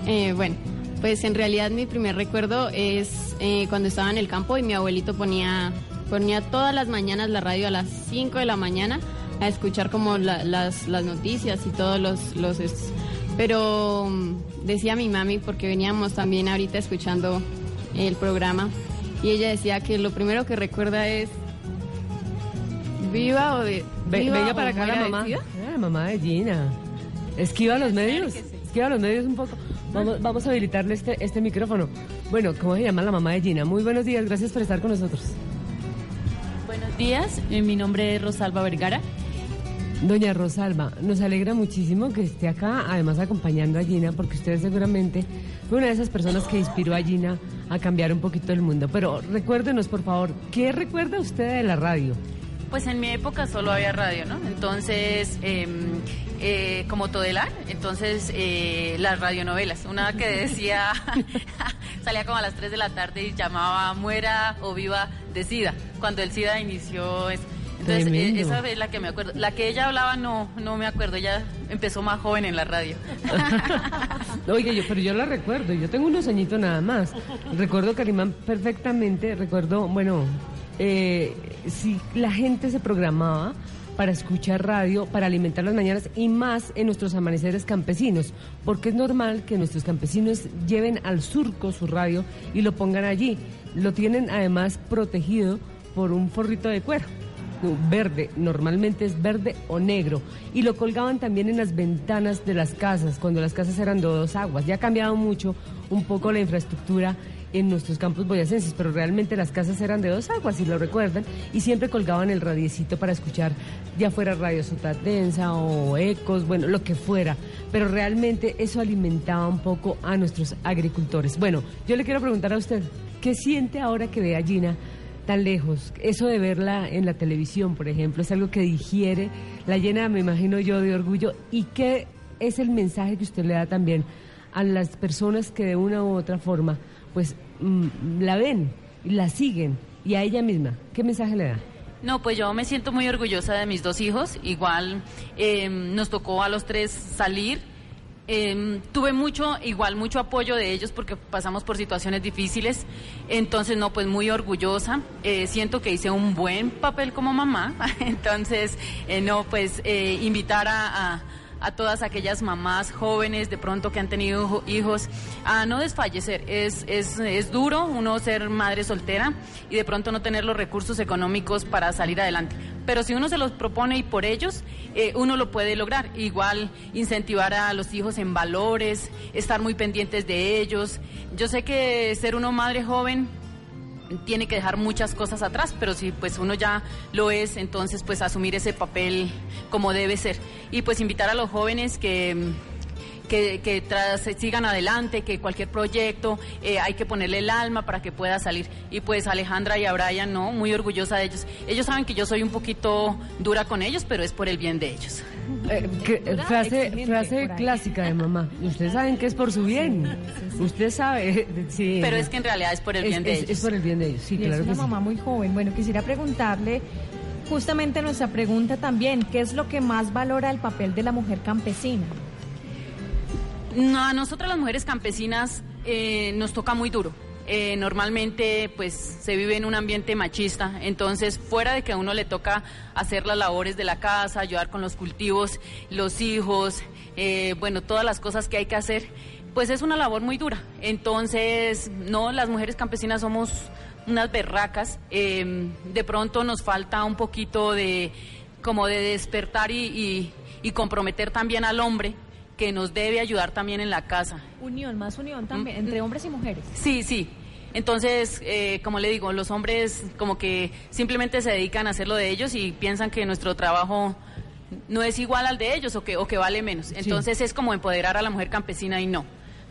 Eh, bueno, pues en realidad mi primer recuerdo es eh, cuando estaba en el campo y mi abuelito ponía, ponía todas las mañanas la radio a las 5 de la mañana a escuchar como las, las noticias y todos los... los pero mm, decía mi mami, porque veníamos también ahorita escuchando el programa, y ella decía que lo primero que recuerda es viva o de venga para acá la mamá ah, mamá de Gina. Esquiva los medios esquiva los medios un poco vamos, vamos a habilitarle este este micrófono bueno cómo se llama la mamá de Gina muy buenos días gracias por estar con nosotros buenos días eh, mi nombre es Rosalba Vergara Doña Rosalba, nos alegra muchísimo que esté acá, además acompañando a Gina, porque usted seguramente fue una de esas personas que inspiró a Gina a cambiar un poquito el mundo. Pero recuérdenos, por favor, ¿qué recuerda usted de la radio? Pues en mi época solo había radio, ¿no? Entonces, em, eh, como Todelar, entonces eh, las radionovelas. Una que decía, <laughs> salía como a las 3 de la tarde y llamaba Muera o Viva de SIDA, cuando el SIDA inició... Entonces, eh, esa es la que me acuerdo. La que ella hablaba no, no me acuerdo, ella empezó más joven en la radio. <laughs> Oye, yo, pero yo la recuerdo, yo tengo unos añitos nada más. Recuerdo Carimán perfectamente, recuerdo, bueno, eh, si la gente se programaba para escuchar radio, para alimentar las mañanas y más en nuestros amaneceres campesinos, porque es normal que nuestros campesinos lleven al surco su radio y lo pongan allí. Lo tienen además protegido por un forrito de cuero verde, normalmente es verde o negro, y lo colgaban también en las ventanas de las casas, cuando las casas eran de dos aguas. Ya ha cambiado mucho un poco la infraestructura en nuestros campos boyacenses, pero realmente las casas eran de dos aguas, si lo recuerdan, y siempre colgaban el radiecito para escuchar ya fuera radio sotatensa o ecos, bueno, lo que fuera, pero realmente eso alimentaba un poco a nuestros agricultores. Bueno, yo le quiero preguntar a usted, ¿qué siente ahora que ve a Gina tan lejos. Eso de verla en la televisión, por ejemplo, es algo que digiere, la llena, me imagino yo, de orgullo. ¿Y qué es el mensaje que usted le da también a las personas que de una u otra forma, pues, mm, la ven, la siguen y a ella misma? ¿Qué mensaje le da? No, pues yo me siento muy orgullosa de mis dos hijos. Igual eh, nos tocó a los tres salir Em, tuve mucho, igual mucho apoyo de ellos porque pasamos por situaciones difíciles, entonces no, pues muy orgullosa, eh, siento que hice un buen papel como mamá, <laughs> entonces eh, no, pues eh, invitar a a todas aquellas mamás jóvenes de pronto que han tenido hijos a no desfallecer. Es, es, es duro uno ser madre soltera y de pronto no tener los recursos económicos para salir adelante. Pero si uno se los propone y por ellos, eh, uno lo puede lograr. Igual incentivar a los hijos en valores, estar muy pendientes de ellos. Yo sé que ser uno madre joven tiene que dejar muchas cosas atrás, pero si pues uno ya lo es, entonces pues asumir ese papel como debe ser. Y pues invitar a los jóvenes que, que, que tras, sigan adelante, que cualquier proyecto eh, hay que ponerle el alma para que pueda salir. Y pues Alejandra y a Brian, no, muy orgullosa de ellos. Ellos saben que yo soy un poquito dura con ellos, pero es por el bien de ellos. Eh, que- eh, frase frase clásica de mamá. Ustedes saben que es por su bien. Usted sabe. <laughs> Sí. Pero es que en realidad es por el Es- bien de es- ellos. es por el bien de ellos, sí, y claro es que una sí. mamá muy joven. Bueno, quisiera preguntarle justamente nuestra pregunta también, ¿qué es lo que más valora el papel de la mujer campesina? No, a nosotras las mujeres campesinas eh, nos toca muy duro. Eh, normalmente pues se vive en un ambiente machista, entonces fuera de que a uno le toca hacer las labores de la casa, ayudar con los cultivos, los hijos, eh, bueno, todas las cosas que hay que hacer, pues es una labor muy dura. Entonces, no, las mujeres campesinas somos unas berracas, de pronto nos falta un poquito de como de despertar y comprometer también al hombre que nos debe ayudar también en la casa. Unión, más unión también, Mm, entre hombres y mujeres. Sí, sí. Entonces, eh, como le digo, los hombres como que simplemente se dedican a hacer lo de ellos y piensan que nuestro trabajo no es igual al de ellos o que, o que vale menos. Entonces es como empoderar a la mujer campesina y no.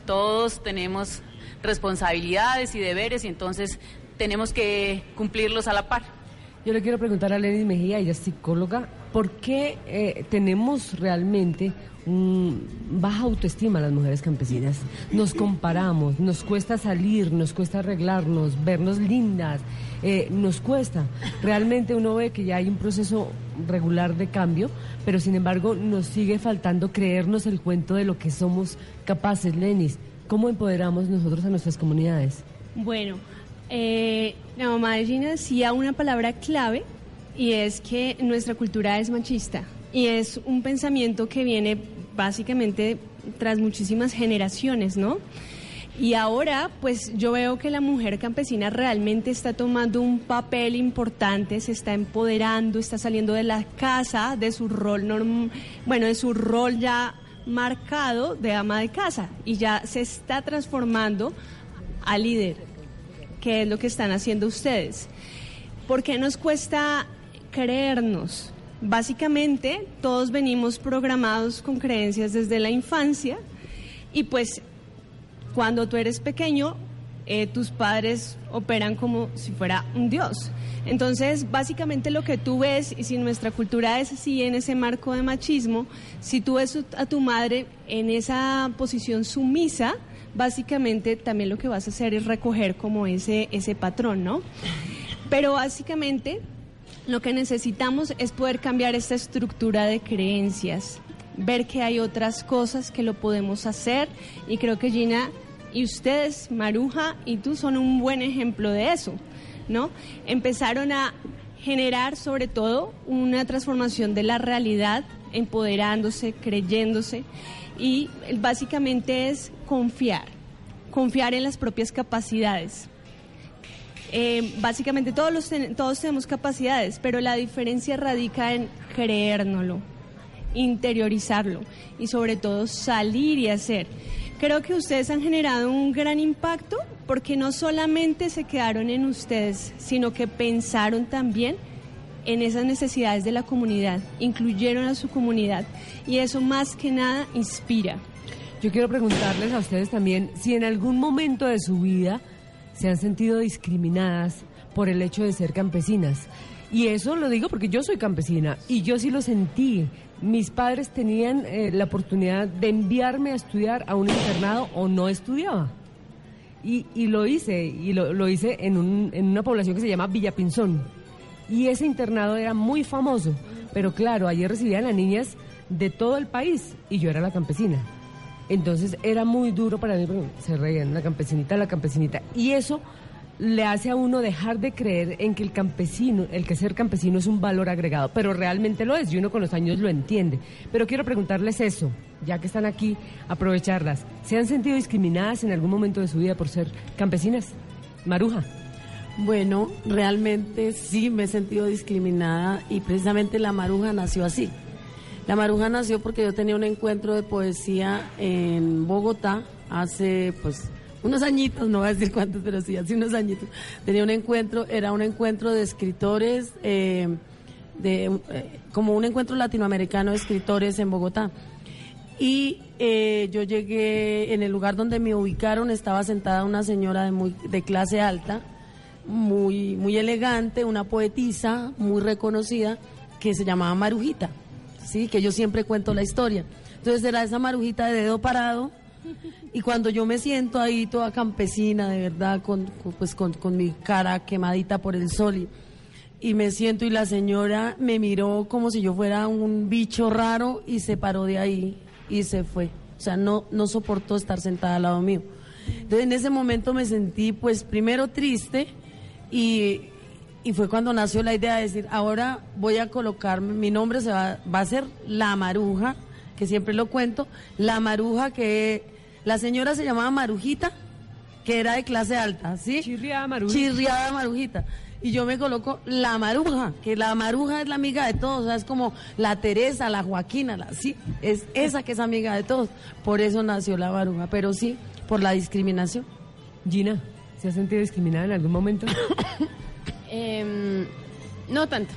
Todos tenemos responsabilidades y deberes y entonces tenemos que cumplirlos a la par. Yo le quiero preguntar a Lenny Mejía, ella es psicóloga, ¿por qué eh, tenemos realmente baja autoestima las mujeres campesinas? Nos comparamos, nos cuesta salir, nos cuesta arreglarnos, vernos lindas, eh, nos cuesta. Realmente uno ve que ya hay un proceso regular de cambio, pero sin embargo nos sigue faltando creernos el cuento de lo que somos capaces, Lenis. ¿Cómo empoderamos nosotros a nuestras comunidades? Bueno, eh, la mamá de Gina decía una palabra clave y es que nuestra cultura es machista y es un pensamiento que viene básicamente tras muchísimas generaciones, ¿no? Y ahora, pues yo veo que la mujer campesina realmente está tomando un papel importante, se está empoderando, está saliendo de la casa, de su rol, norm- bueno, de su rol ya marcado de ama de casa y ya se está transformando a líder, que es lo que están haciendo ustedes. ¿Por qué nos cuesta creernos? Básicamente, todos venimos programados con creencias desde la infancia y pues cuando tú eres pequeño, eh, tus padres operan como si fuera un dios. Entonces, básicamente lo que tú ves, y si nuestra cultura es así, en ese marco de machismo, si tú ves a tu madre en esa posición sumisa, básicamente también lo que vas a hacer es recoger como ese, ese patrón, ¿no? Pero básicamente lo que necesitamos es poder cambiar esta estructura de creencias, ver que hay otras cosas que lo podemos hacer y creo que Gina y ustedes, Maruja y tú, son un buen ejemplo de eso, ¿no? Empezaron a generar sobre todo una transformación de la realidad, empoderándose, creyéndose y básicamente es confiar, confiar en las propias capacidades. Eh, básicamente todos, todos tenemos capacidades, pero la diferencia radica en creérnoslo, interiorizarlo y sobre todo salir y hacer. Creo que ustedes han generado un gran impacto porque no solamente se quedaron en ustedes, sino que pensaron también en esas necesidades de la comunidad, incluyeron a su comunidad y eso más que nada inspira. Yo quiero preguntarles a ustedes también si en algún momento de su vida se han sentido discriminadas por el hecho de ser campesinas. Y eso lo digo porque yo soy campesina y yo sí lo sentí. Mis padres tenían eh, la oportunidad de enviarme a estudiar a un internado o no estudiaba. Y, y lo hice, y lo, lo hice en, un- en una población que se llama Villapinzón. Y ese internado era muy famoso, pero claro, allí recibían a niñas de todo el país y yo era la campesina. Entonces era muy duro para mí, se reían, la campesinita, la campesinita. Y eso le hace a uno dejar de creer en que el campesino, el que ser campesino es un valor agregado, pero realmente lo es y uno con los años lo entiende. Pero quiero preguntarles eso, ya que están aquí, aprovecharlas. ¿Se han sentido discriminadas en algún momento de su vida por ser campesinas? Maruja. Bueno, realmente sí me he sentido discriminada y precisamente la maruja nació así. La maruja nació porque yo tenía un encuentro de poesía en Bogotá hace pues unos añitos, no voy a decir cuántos, pero sí, hace unos añitos. Tenía un encuentro, era un encuentro de escritores, eh, de, eh, como un encuentro latinoamericano de escritores en Bogotá. Y eh, yo llegué, en el lugar donde me ubicaron, estaba sentada una señora de, muy, de clase alta, muy, muy elegante, una poetisa muy reconocida, que se llamaba Marujita, ¿sí? que yo siempre cuento la historia. Entonces era esa Marujita de dedo parado, y cuando yo me siento ahí toda campesina, de verdad, con, pues con, con mi cara quemadita por el sol, y, y me siento y la señora me miró como si yo fuera un bicho raro y se paró de ahí y se fue. O sea, no, no soportó estar sentada al lado mío. Entonces en ese momento me sentí pues primero triste y, y fue cuando nació la idea de decir, ahora voy a colocarme, mi nombre se va, va a ser La Maruja, que siempre lo cuento, La Maruja que la señora se llamaba Marujita, que era de clase alta, ¿sí? Chirriada Marujita. Chirriada Marujita. Y yo me coloco la maruja, que la maruja es la amiga de todos, o sea, es como la Teresa, la Joaquina, la, sí, es esa que es amiga de todos. Por eso nació la maruja, pero sí, por la discriminación. Gina, ¿se ha sentido discriminada en algún momento? <coughs> Em, no tanto.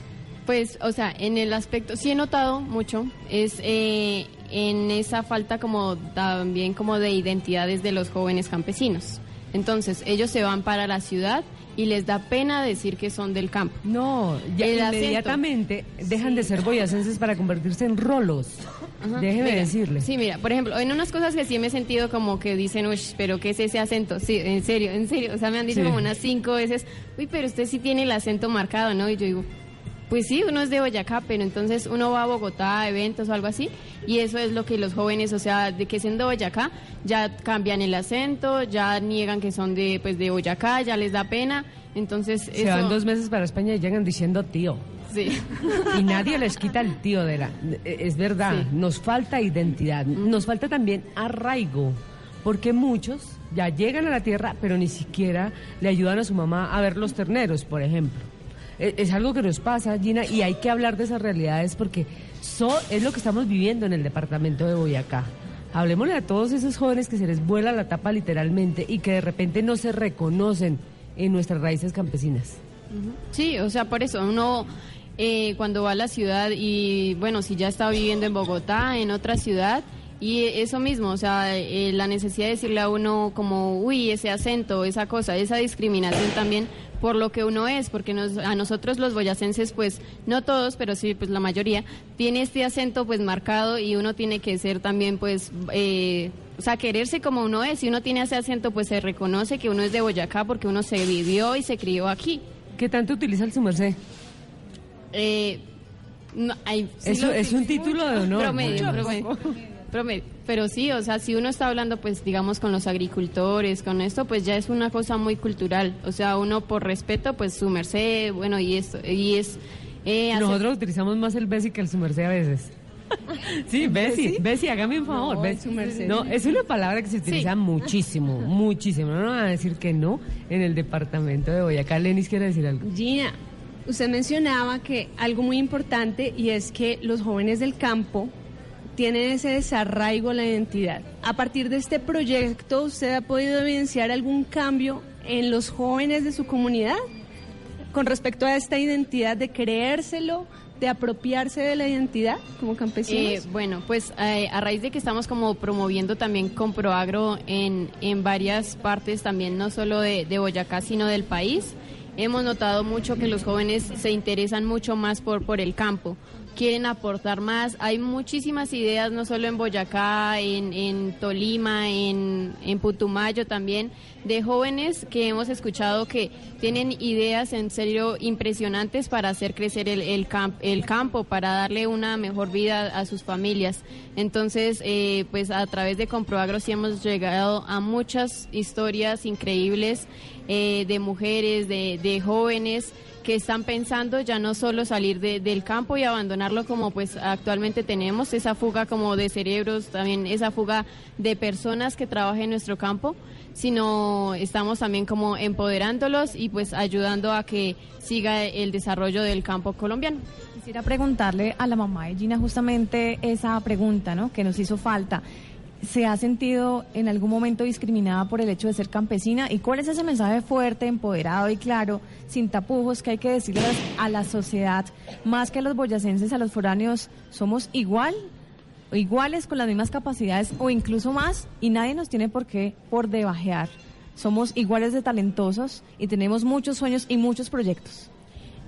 Pues, o sea, en el aspecto, sí he notado mucho, es eh, en esa falta como también como de identidades de los jóvenes campesinos. Entonces, ellos se van para la ciudad y les da pena decir que son del campo. No, ya El acento. inmediatamente dejan de ser boyacenses para convertirse en rolos. Ajá. Déjeme Mira, decirle. Sí, mira, por ejemplo, en unas cosas que sí me he sentido como que dicen, uy, pero ¿qué es ese acento? Sí, en serio, en serio. O sea, me han dicho Sí. como unas cinco veces, uy, pero usted sí tiene el acento marcado, ¿no? Y yo digo, pues sí, uno es de Boyacá, pero entonces uno va a Bogotá a eventos o algo así, y eso es lo que los jóvenes, o sea, de que siendo Boyacá, ya cambian el acento, ya niegan que son de, pues, de Boyacá, ya les da pena, entonces Se eso... van dos meses para España y llegan diciendo tío. Sí. Y nadie les quita el tío de la... Es verdad, Sí. nos falta identidad, nos falta también arraigo, porque muchos ya llegan a la tierra, pero ni siquiera le ayudan a su mamá a ver los terneros, por ejemplo. E- Es algo que nos pasa, Gina, y hay que hablar de esas realidades porque so- es lo que estamos viviendo en el departamento de Boyacá. Hablemosle a todos esos jóvenes que se les vuela la tapa literalmente y que de repente no se reconocen en nuestras raíces campesinas. Sí, o sea, por eso uno eh, cuando va a la ciudad y bueno, si ya está viviendo en Bogotá, en otra ciudad, y eso mismo, o sea, eh, la necesidad de decirle a uno como, uy, ese acento, esa cosa, esa discriminación también por lo que uno es, porque nos, a nosotros los boyacenses, pues, no todos, pero sí, pues la mayoría, tiene este acento pues marcado y uno tiene que ser también pues, eh, o sea, quererse como uno es, si uno tiene ese acento pues se reconoce que uno es de Boyacá porque uno se vivió y se crió aquí. ¿Qué tanto utiliza el su merced? Eh, no, ay, sí Eso es un título de honor. Promedio, Mucho. promedio, promedio. Pero sí, o sea, si uno está hablando, pues, digamos, con los agricultores, con esto, pues ya es una cosa muy cultural. O sea, uno por respeto, pues, su merced, bueno, y esto, y es... eh, hacer- Nosotros utilizamos más el Bessie que el su merced a veces. <laughs> Sí, Bessie, Bessie, hágame un favor. No, Bessie. su. No, es una palabra que se utiliza muchísimo, muchísimo. No nos van a decir que no en el departamento de Boyacá. Lenis quiere decir algo. Gina, usted mencionaba que algo muy importante y es que los jóvenes del campo tienen ese desarraigo la identidad. A partir de este proyecto, ¿usted ha podido evidenciar algún cambio en los jóvenes de su comunidad con respecto a esta identidad de creérselo, de apropiarse de la identidad como Eh, campesinos? bueno, pues eh, a raíz de que estamos como promoviendo también Comproagro en, en varias partes, también no solo de, de Boyacá, sino del país, hemos notado mucho que los jóvenes se interesan mucho más por, por el campo, quieren aportar más. Hay muchísimas ideas, no solo en Boyacá, en, Tolima, en, Putumayo también, de jóvenes que hemos escuchado que tienen ideas en serio impresionantes para hacer crecer el, el, camp- el campo, para darle una mejor vida a sus familias. Entonces, eh, pues a través de Comproagro sí hemos llegado a muchas historias increíbles eh, de mujeres, de jóvenes que están pensando ya no solo salir de- del campo y abandonarlo como pues actualmente tenemos, esa fuga como de cerebros, también esa fuga de personas que trabajan en nuestro campo, sino estamos también como empoderándolos y pues ayudando a que siga el desarrollo del campo colombiano. Quisiera preguntarle a la mamá de Gina justamente esa pregunta, ¿no? Que nos hizo falta. ¿Se ha sentido en algún momento discriminada por el hecho de ser campesina? ¿Y cuál es ese mensaje fuerte, empoderado y claro, sin tapujos, que hay que decirle a la sociedad, más que a los boyacenses, a los foráneos, somos igual? iguales con las mismas capacidades o incluso más y nadie nos tiene por qué por debajear. Somos iguales de talentosos y tenemos muchos sueños y muchos proyectos.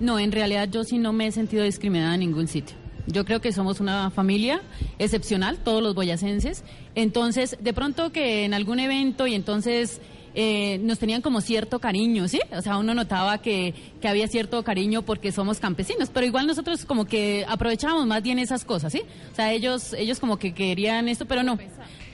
No, en realidad yo sí no me he sentido discriminada en ningún sitio. Yo creo que somos una familia excepcional, todos los boyacenses. Entonces, de pronto que en algún evento y entonces eh, nos tenían como cierto cariño, ¿sí? O sea, uno notaba que, que había cierto cariño porque somos campesinos, pero igual nosotros como que aprovechábamos más bien esas cosas, ¿sí? O sea, ellos, ellos como que querían esto, pero no.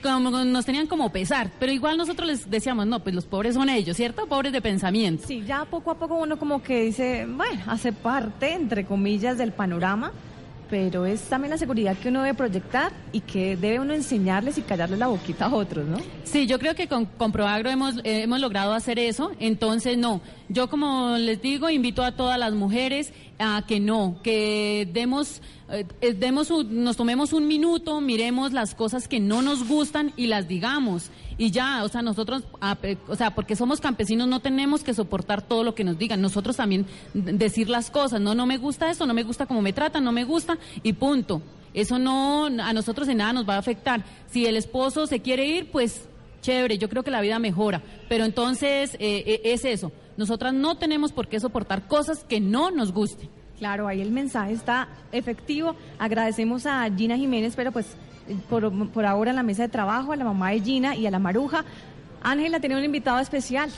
Como nos tenían como pesar, pero igual nosotros les decíamos, no, pues los pobres son ellos, ¿cierto? Pobres de pensamiento. Sí, ya poco a poco uno como que dice, bueno, hace parte, entre comillas, del panorama pero es también la seguridad que uno debe proyectar y que debe uno enseñarles y callarles la boquita a otros, ¿no? Sí, yo creo que con, con Proagro hemos, eh, hemos logrado hacer eso, entonces no, yo como les digo, invito a todas las mujeres a que no, que demos, eh, eh, demos nos tomemos un minuto, miremos las cosas que no nos gustan y las digamos. Y ya, o sea, nosotros, o sea, porque somos campesinos no tenemos que soportar todo lo que nos digan. Nosotros también decir las cosas, no, no me gusta eso, no me gusta cómo me tratan, no me gusta y punto. Eso no, a nosotros en nada nos va a afectar. Si el esposo se quiere ir, pues chévere, yo creo que la vida mejora. Pero entonces eh, es eso. Nosotras no tenemos por qué soportar cosas que no nos gusten. Claro, ahí el mensaje está efectivo. Agradecemos a Gina Jiménez, pero pues por, por ahora en la mesa de trabajo, a la mamá de Gina y a la Maruja. Ángela tiene un invitado especial.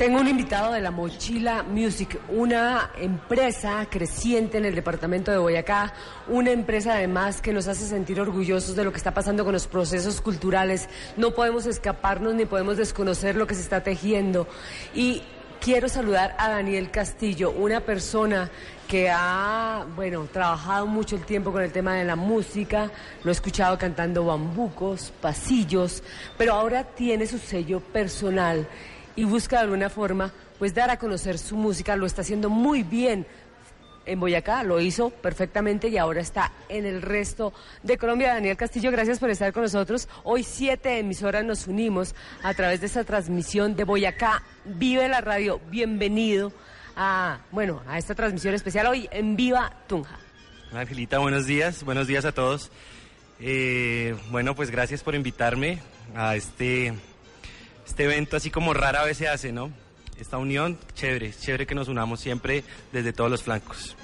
Tengo un invitado de la Mochila Music, una empresa creciente en el departamento de Boyacá, una empresa además que nos hace sentir orgullosos de lo que está pasando con los procesos culturales. No podemos escaparnos ni podemos desconocer lo que se está tejiendo. Y quiero saludar a Daniel Castillo, una persona que ha, bueno, trabajado mucho el tiempo con el tema de la música, lo he escuchado cantando bambucos, pasillos, pero ahora tiene su sello personal y busca de alguna forma pues dar a conocer su música, lo está haciendo muy bien en Boyacá, lo hizo perfectamente y ahora está en el resto de Colombia. Daniel Castillo, gracias por estar con nosotros. Hoy siete emisoras nos unimos a través de esta transmisión de Boyacá. Vive la radio, bienvenido a, bueno, a esta transmisión especial hoy en Viva Tunja. Angelita, buenos días, buenos días a todos. Eh, bueno, pues gracias por invitarme a este, este evento así como rara vez se hace, ¿no? Esta unión, chévere, chévere que nos unamos siempre desde todos los flancos.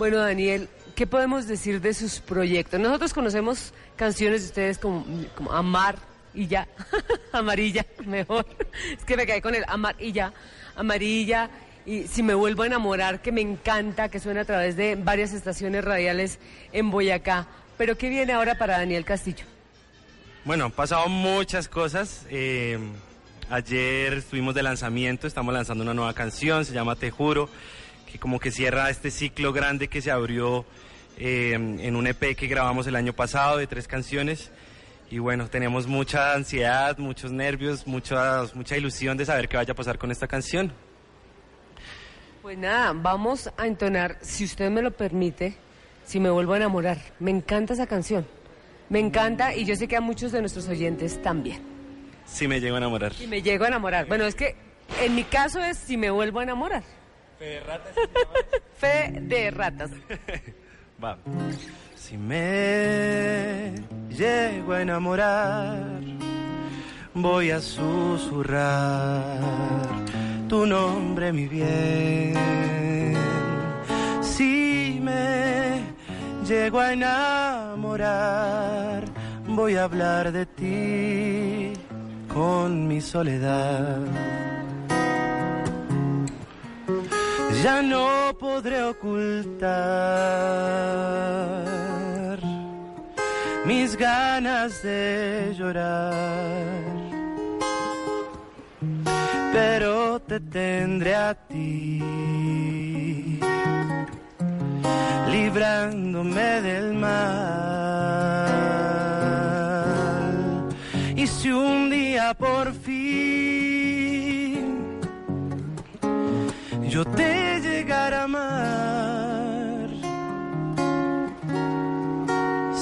Bueno, Daniel, ¿qué podemos decir de sus proyectos? Nosotros conocemos canciones de ustedes como, Amar y ya, <laughs> Amarilla, mejor. Es que me caí con el Amar y ya, Amarilla y si me vuelvo a enamorar, que me encanta, que suena a través de varias estaciones radiales en Boyacá. Pero ¿qué viene ahora para Daniel Castillo? Bueno, han pasado muchas cosas. Eh, ayer estuvimos de lanzamiento, estamos lanzando una nueva canción, se llama Te Juro, que como que cierra este ciclo grande que se abrió eh, en un EP que grabamos el año pasado de tres canciones. Y bueno, tenemos mucha ansiedad, muchos nervios, mucha, mucha ilusión de saber qué vaya a pasar con esta canción. Pues nada, vamos a entonar, si usted me lo permite, si me vuelvo a enamorar. Me encanta esa canción. Me encanta y yo sé que a muchos de nuestros oyentes también. Si me llego a enamorar. Si me llego a enamorar. Bueno, es que en mi caso es si me vuelvo a enamorar. Fe de ratas. Fe de ratas. <laughs> Va. Si me llego a enamorar, voy a susurrar tu nombre, mi bien. Si me llego a enamorar, voy a hablar de ti con mi soledad. Ya no podré ocultar mis ganas de llorar pero te tendré a ti, librándome del mal. Y si un día por fin yo te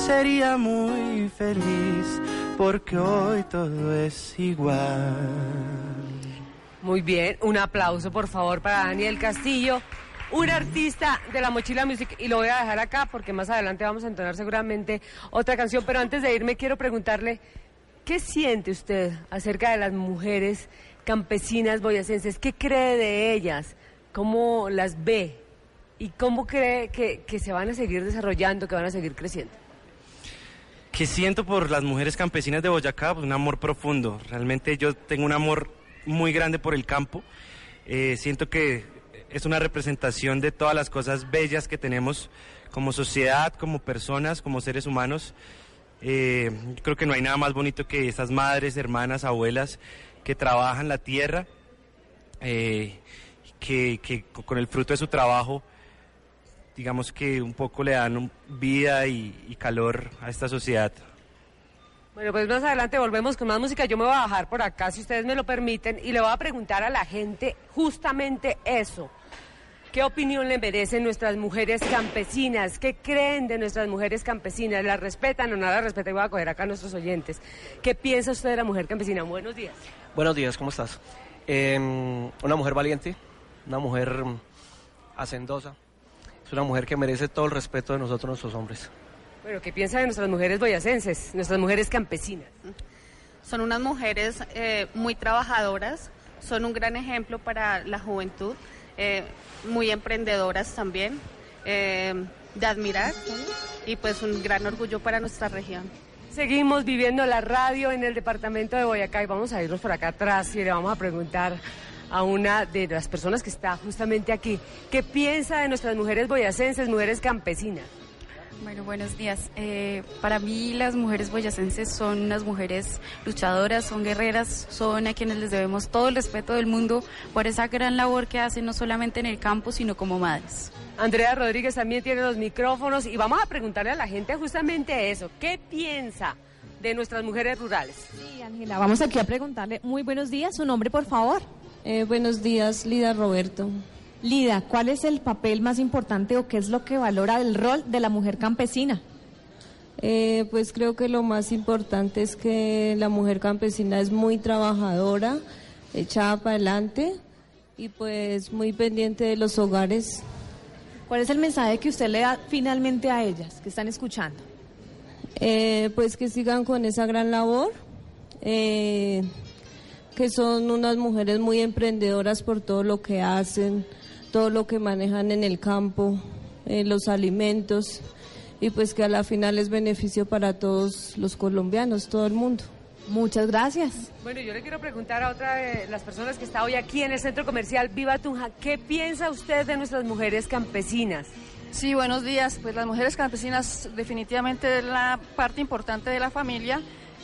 sería muy feliz porque hoy todo es igual. Muy bien, un aplauso por favor para Daniel Castillo. un artista de la Mochila Music y lo voy a dejar acá porque más adelante vamos a entonar seguramente otra canción, pero antes de irme quiero preguntarle, ¿qué siente usted acerca de las mujeres campesinas boyacenses? ¿Qué cree de ellas? ¿Cómo las ve? ¿Y cómo cree que, que se van a seguir desarrollando, que van a seguir creciendo? ¿Qué siento por las mujeres campesinas de Boyacá? Pues un amor profundo. Realmente yo tengo un amor muy grande por el campo. Eh, siento que es una representación de todas las cosas bellas que tenemos como sociedad, como personas, como seres humanos. Eh, creo que no hay nada más bonito que esas madres, hermanas, abuelas que trabajan la tierra, eh, que, que con el fruto de su trabajo digamos que un poco le dan vida y, calor a esta sociedad. Bueno, pues más adelante volvemos con más música. Yo me voy a bajar por acá, si ustedes me lo permiten, y le voy a preguntar a la gente justamente eso. ¿Qué opinión le merecen nuestras mujeres campesinas? ¿Qué creen de nuestras mujeres campesinas? ¿Las respetan o no las respetan? Voy a coger acá a nuestros oyentes. ¿Qué piensa usted de la mujer campesina? Buenos días. Buenos días, ¿cómo estás? Em, una mujer valiente, una mujer hacendosa, es una mujer que merece todo el respeto de nosotros, nuestros hombres. Bueno, ¿qué piensa de nuestras mujeres boyacenses, nuestras mujeres campesinas? Son unas mujeres eh, muy trabajadoras, son un gran ejemplo para la juventud, eh, muy emprendedoras también, eh, de admirar y pues un gran orgullo para nuestra región. Seguimos viviendo la radio en el departamento de Boyacá y vamos a irnos por acá atrás y le vamos a preguntar a una de las personas que está justamente aquí. ¿Qué piensa de nuestras mujeres boyacenses, mujeres campesinas? Bueno, buenos días. Eh, para mí las mujeres boyacenses son unas mujeres luchadoras, son guerreras, son a quienes les debemos todo el respeto del mundo por esa gran labor que hacen no solamente en el campo, sino como madres. Andrea Rodríguez también tiene los micrófonos y vamos a preguntarle a la gente justamente eso. ¿Qué piensa de nuestras mujeres rurales? Sí, Ángela, vamos aquí a preguntarle. Muy buenos días, su nombre por favor. Eh, buenos días, Lida Roberto. Lida, ¿cuál es el papel más importante o qué es lo que valora el rol de la mujer campesina? Eh, pues creo que lo más importante es que la mujer campesina es muy trabajadora, echada para adelante y pues muy pendiente de los hogares. ¿Cuál es el mensaje que usted le da finalmente a ellas que están escuchando? Eh, pues que sigan con esa gran labor. Eh, que son unas mujeres muy emprendedoras por todo lo que hacen, todo lo que manejan en el campo, los alimentos, y pues que a la final es beneficio para todos los colombianos, todo el mundo. Muchas gracias. Bueno, yo le quiero preguntar a otra de las personas que está hoy aquí en el centro comercial Viva Tunja, ¿qué piensa usted de nuestras mujeres campesinas? Sí, buenos días. Pues las mujeres campesinas definitivamente es la parte importante de la familia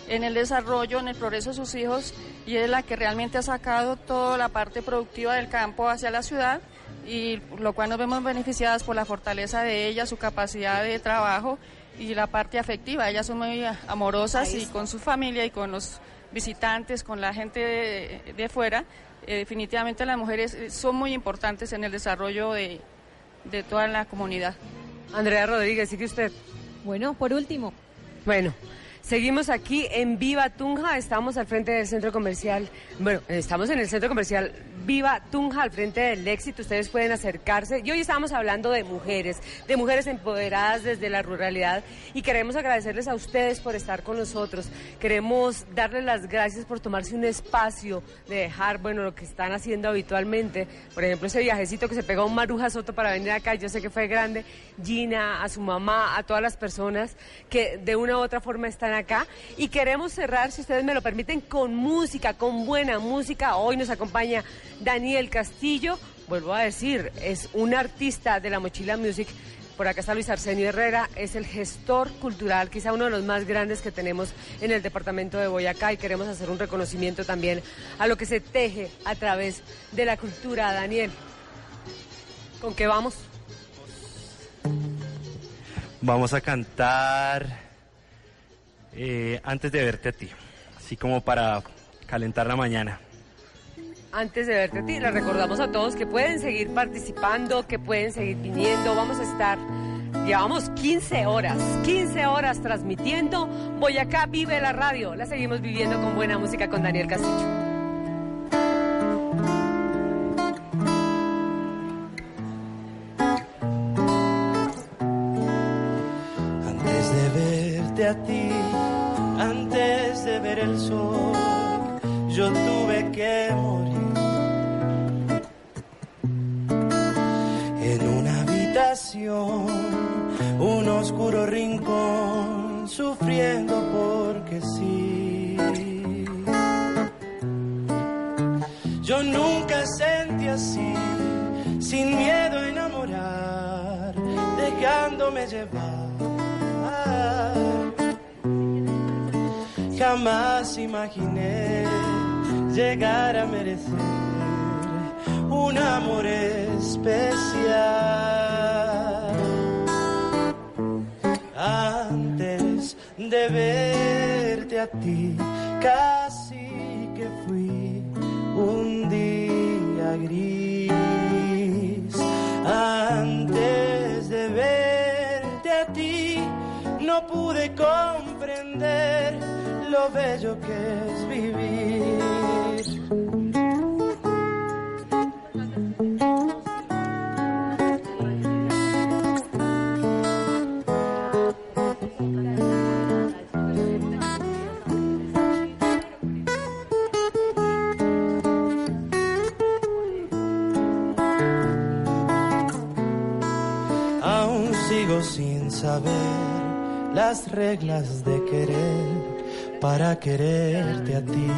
en el desarrollo, en el progreso de sus hijos y es la que realmente ha sacado toda la parte productiva del campo hacia la ciudad y lo cual nos vemos beneficiadas por la fortaleza de ella, su capacidad de trabajo y la parte afectiva. Ellas son muy amorosas y con su familia y con los visitantes, con la gente de, fuera. Eh, definitivamente las mujeres son muy importantes en el desarrollo de, de toda la comunidad. Andrea Rodríguez, sigue usted. Bueno, por último. Bueno, Seguimos aquí en Viva Tunja, estamos al frente del centro comercial, bueno, estamos en el centro comercial Viva Tunja, al frente del éxito, ustedes pueden acercarse. Y hoy estamos hablando de mujeres, de mujeres empoderadas desde la ruralidad y queremos agradecerles a ustedes por estar con nosotros. Queremos darles las gracias por tomarse un espacio de dejar, bueno, lo que están haciendo habitualmente. Por ejemplo, ese viajecito que se pegó un Maruja Soto para venir acá, yo sé que fue grande. Gina, a su mamá, a todas las personas que de una u otra forma están acá. Y queremos cerrar, si ustedes me lo permiten, con música, con buena música. Hoy nos acompaña Daniel Castillo, vuelvo a decir, es un artista de la Mochila Music. Por acá está Luis Arsenio Herrera, es el gestor cultural, quizá uno de los más grandes que tenemos en el departamento de Boyacá y queremos hacer un reconocimiento también a lo que se teje a través de la cultura. Daniel, ¿con qué vamos? Vamos a cantar eh, antes de verte a ti, así como para calentar la mañana antes de verte a ti. Les recordamos a todos que pueden seguir participando, que pueden seguir viniendo. Vamos a estar, llevamos 15 horas, 15 horas transmitiendo. Boyacá vive la radio. La seguimos viviendo con buena música con Daniel Castillo. Antes de verte a ti antes de ver el sol. Yo tuve que morir. Un oscuro rincón, sufriendo porque sí. Yo nunca sentí así, sin miedo a enamorar, dejándome llevar. Jamás imaginé llegar a merecer un amor especial. De verte a ti, casi que fui un día gris. Antes de verte a ti, no pude comprender lo bello que es vivir. Sigo sin saber las reglas de querer para quererte a ti.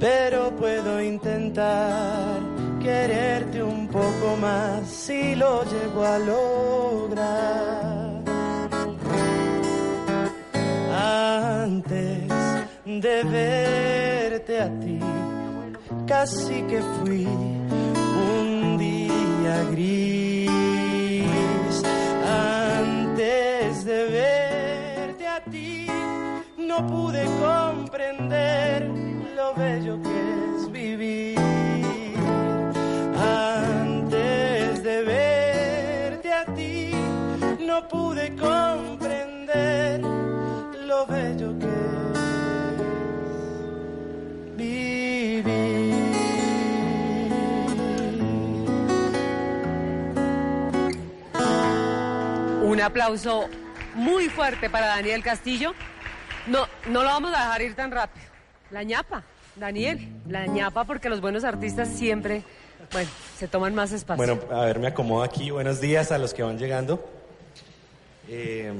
Pero puedo intentar quererte un poco más si lo llego a lograr. Antes de verte a ti, casi que fui gris. Antes de verte a ti, no pude comprender lo bello aplauso muy fuerte para Daniel Castillo. No, no lo vamos a dejar ir tan rápido. La ñapa, Daniel, la ñapa porque los buenos artistas siempre, bueno, se toman más espacio. Bueno, a ver, me acomodo aquí. Buenos días a los que van llegando. Eh,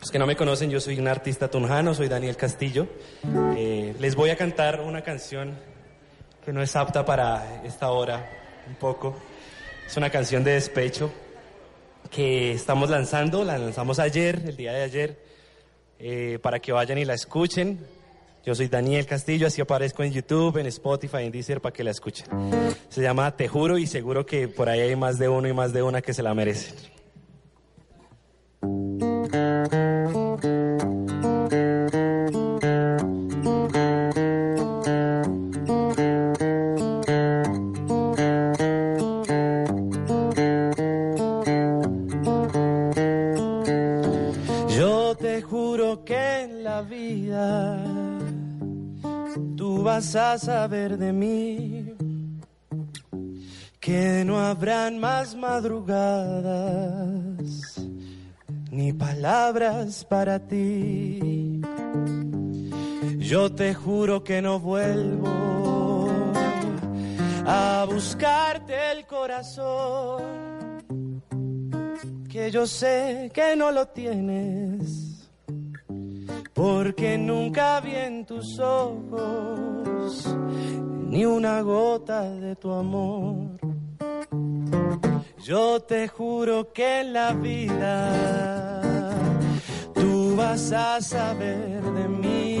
los que no me conocen, yo soy un artista tunjano, soy Daniel Castillo. Eh, les voy a cantar una canción que no es apta para esta hora, un poco. Es una canción de despecho que estamos lanzando, la lanzamos ayer, el día de ayer, eh, para que vayan y la escuchen. Yo soy Daniel Castillo, así aparezco en YouTube, en Spotify, en Deezer, para que la escuchen. Se llama Te Juro y seguro que por ahí hay más de uno y más de una que se la merecen. Madrugadas ni palabras para ti. Yo te juro que no vuelvo a buscarte el corazón que yo sé que no lo tienes, porque nunca vi en tus ojos ni una gota de tu amor. Yo te juro que en la vida tú vas a saber de mí,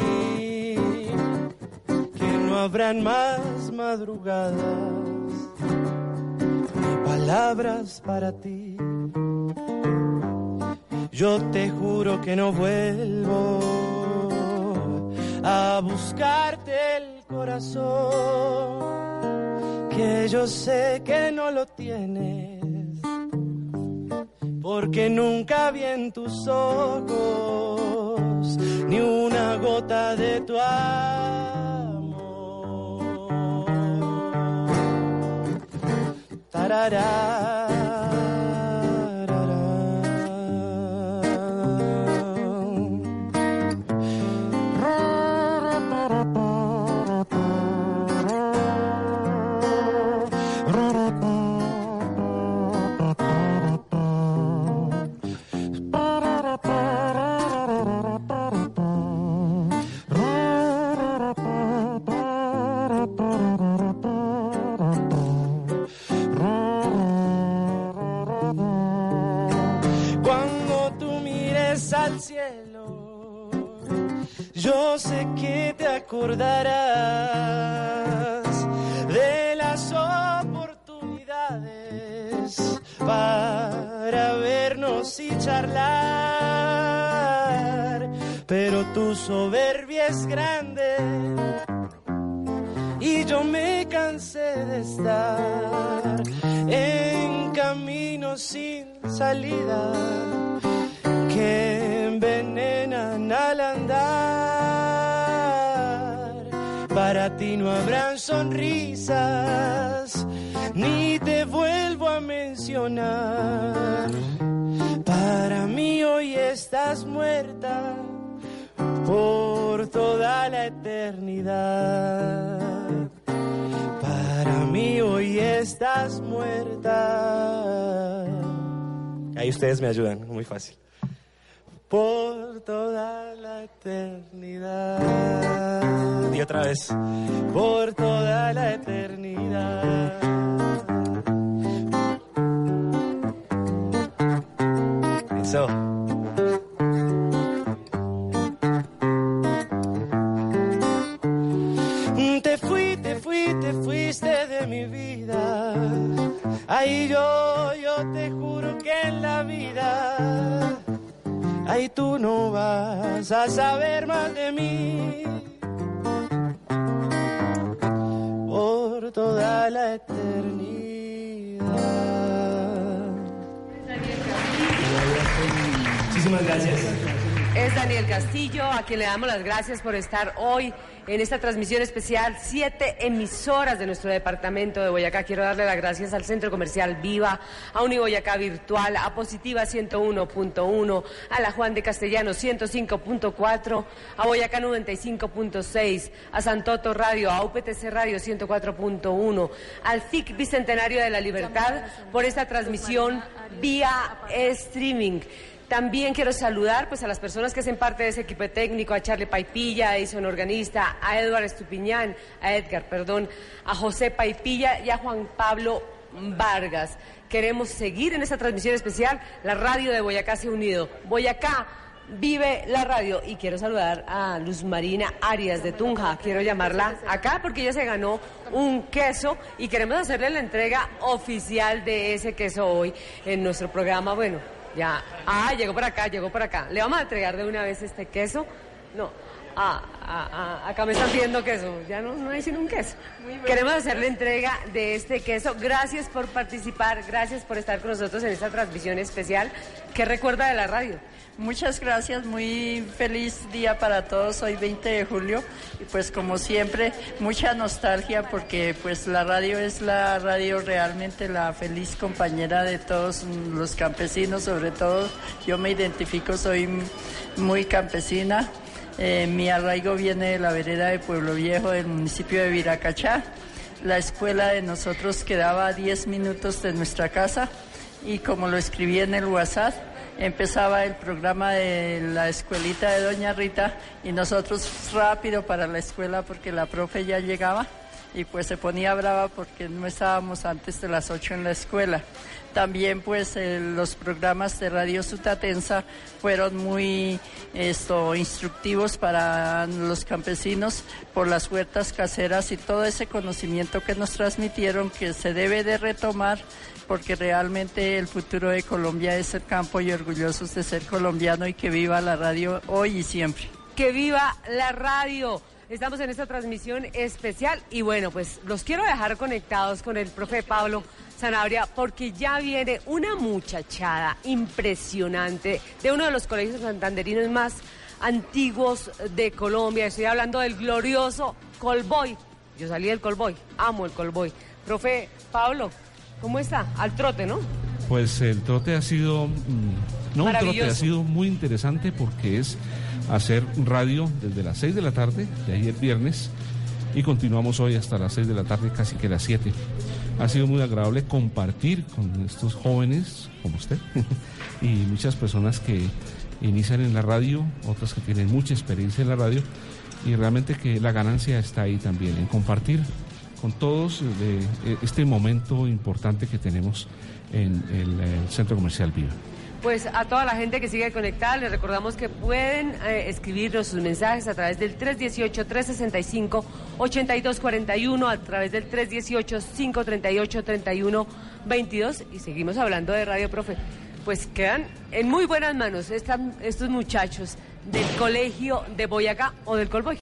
que no habrán más madrugadas ni palabras para ti. Yo te juro que no vuelvo a buscarte el corazón, que yo sé que no lo tienes, porque nunca vi en tus ojos ni una gota de tu amor. Tarará. Ustedes me ayudan, muy fácil. Por toda la eternidad. Y otra vez. Por toda la eternidad. Eso. Ay, tú no vas a saber más de mí. Por toda la eternidad. Muchísimas gracias. Es Daniel Castillo, a quien le damos las gracias por estar hoy en esta transmisión especial. Siete emisoras de nuestro departamento de Boyacá. Quiero darle las gracias al Centro Comercial Viva, a Uniboyacá Virtual, a Positiva 101.1, a la Juan de Castellano 105.4, a Boyacá 95.6, a Santoto Radio, a UPTC Radio 104.1, al FIC Bicentenario de la Libertad por esta transmisión vía streaming. También quiero saludar pues, a las personas que hacen parte de ese equipo técnico, a Charlie Paipilla, a Edison Organista, a Edward Estupiñán, a Edgar, perdón, a José Paipilla y a Juan Pablo Vargas. Queremos seguir en esta transmisión especial. La radio de Boyacá se ha unido. Boyacá vive la radio. Y quiero saludar a Luz Marina Arias de Tunja. Quiero llamarla acá porque ella se ganó un queso y queremos hacerle la entrega oficial de ese queso hoy en nuestro programa. Bueno, ya. Ah, llegó por acá, llegó por acá. Le vamos a entregar de una vez este queso. No. Ah, ah, ah, acá me están pidiendo queso. Ya no, no hay sino un queso. Queremos hacerle entrega de este queso. Gracias por participar, gracias por estar con nosotros en esta transmisión especial. ¿Qué recuerda de la radio? Muchas gracias, muy feliz día para todos, hoy 20 de julio y pues como siempre mucha nostalgia porque pues la radio es la radio realmente la feliz compañera de todos los campesinos, sobre todo. Yo me identifico, soy muy campesina, eh, mi arraigo viene de la vereda de Pueblo Viejo del municipio de Viracachá, la escuela de nosotros quedaba a 10 minutos de nuestra casa y como lo escribí en el WhatsApp, empezaba el programa de la escuelita de Doña Rita y nosotros rápido para la escuela porque la profe ya llegaba y pues se ponía brava porque no estábamos antes de las 8 en la escuela. También pues eh, los programas de Radio Sutatensa fueron muy esto, instructivos para los campesinos por las huertas caseras y todo ese conocimiento que nos transmitieron que se debe de retomar porque realmente el futuro de Colombia es el campo y orgullosos de ser colombiano y que viva la radio hoy y siempre. Que viva la radio. Estamos en esta transmisión especial y bueno, pues los quiero dejar conectados con el profe Pablo Sanabria porque ya viene una muchachada impresionante de uno de los colegios santanderinos más antiguos de Colombia. Estoy hablando del glorioso Colboy. Yo salí del Colboy, amo el Colboy. Profe Pablo, ¿cómo está? Al trote, ¿no? Pues el trote ha sido, mm, no un trote, ha sido muy interesante porque es hacer radio desde las 6 de la tarde, de ayer viernes, y continuamos hoy hasta las 6 de la tarde, casi que las 7. Ha sido muy agradable compartir con estos jóvenes como usted <laughs> y muchas personas que inician en la radio, otras que tienen mucha experiencia en la radio, y realmente que la ganancia está ahí también, en compartir con todos este momento importante que tenemos en el, eh, Centro Comercial Viva. Pues a toda la gente que sigue conectada, les recordamos que pueden eh, escribirnos sus mensajes a través del 318-365-8241, a través del 318-538-3122 y seguimos hablando de Radio Profe. Pues quedan en muy buenas manos estos muchachos del colegio de Boyacá o del Colboy.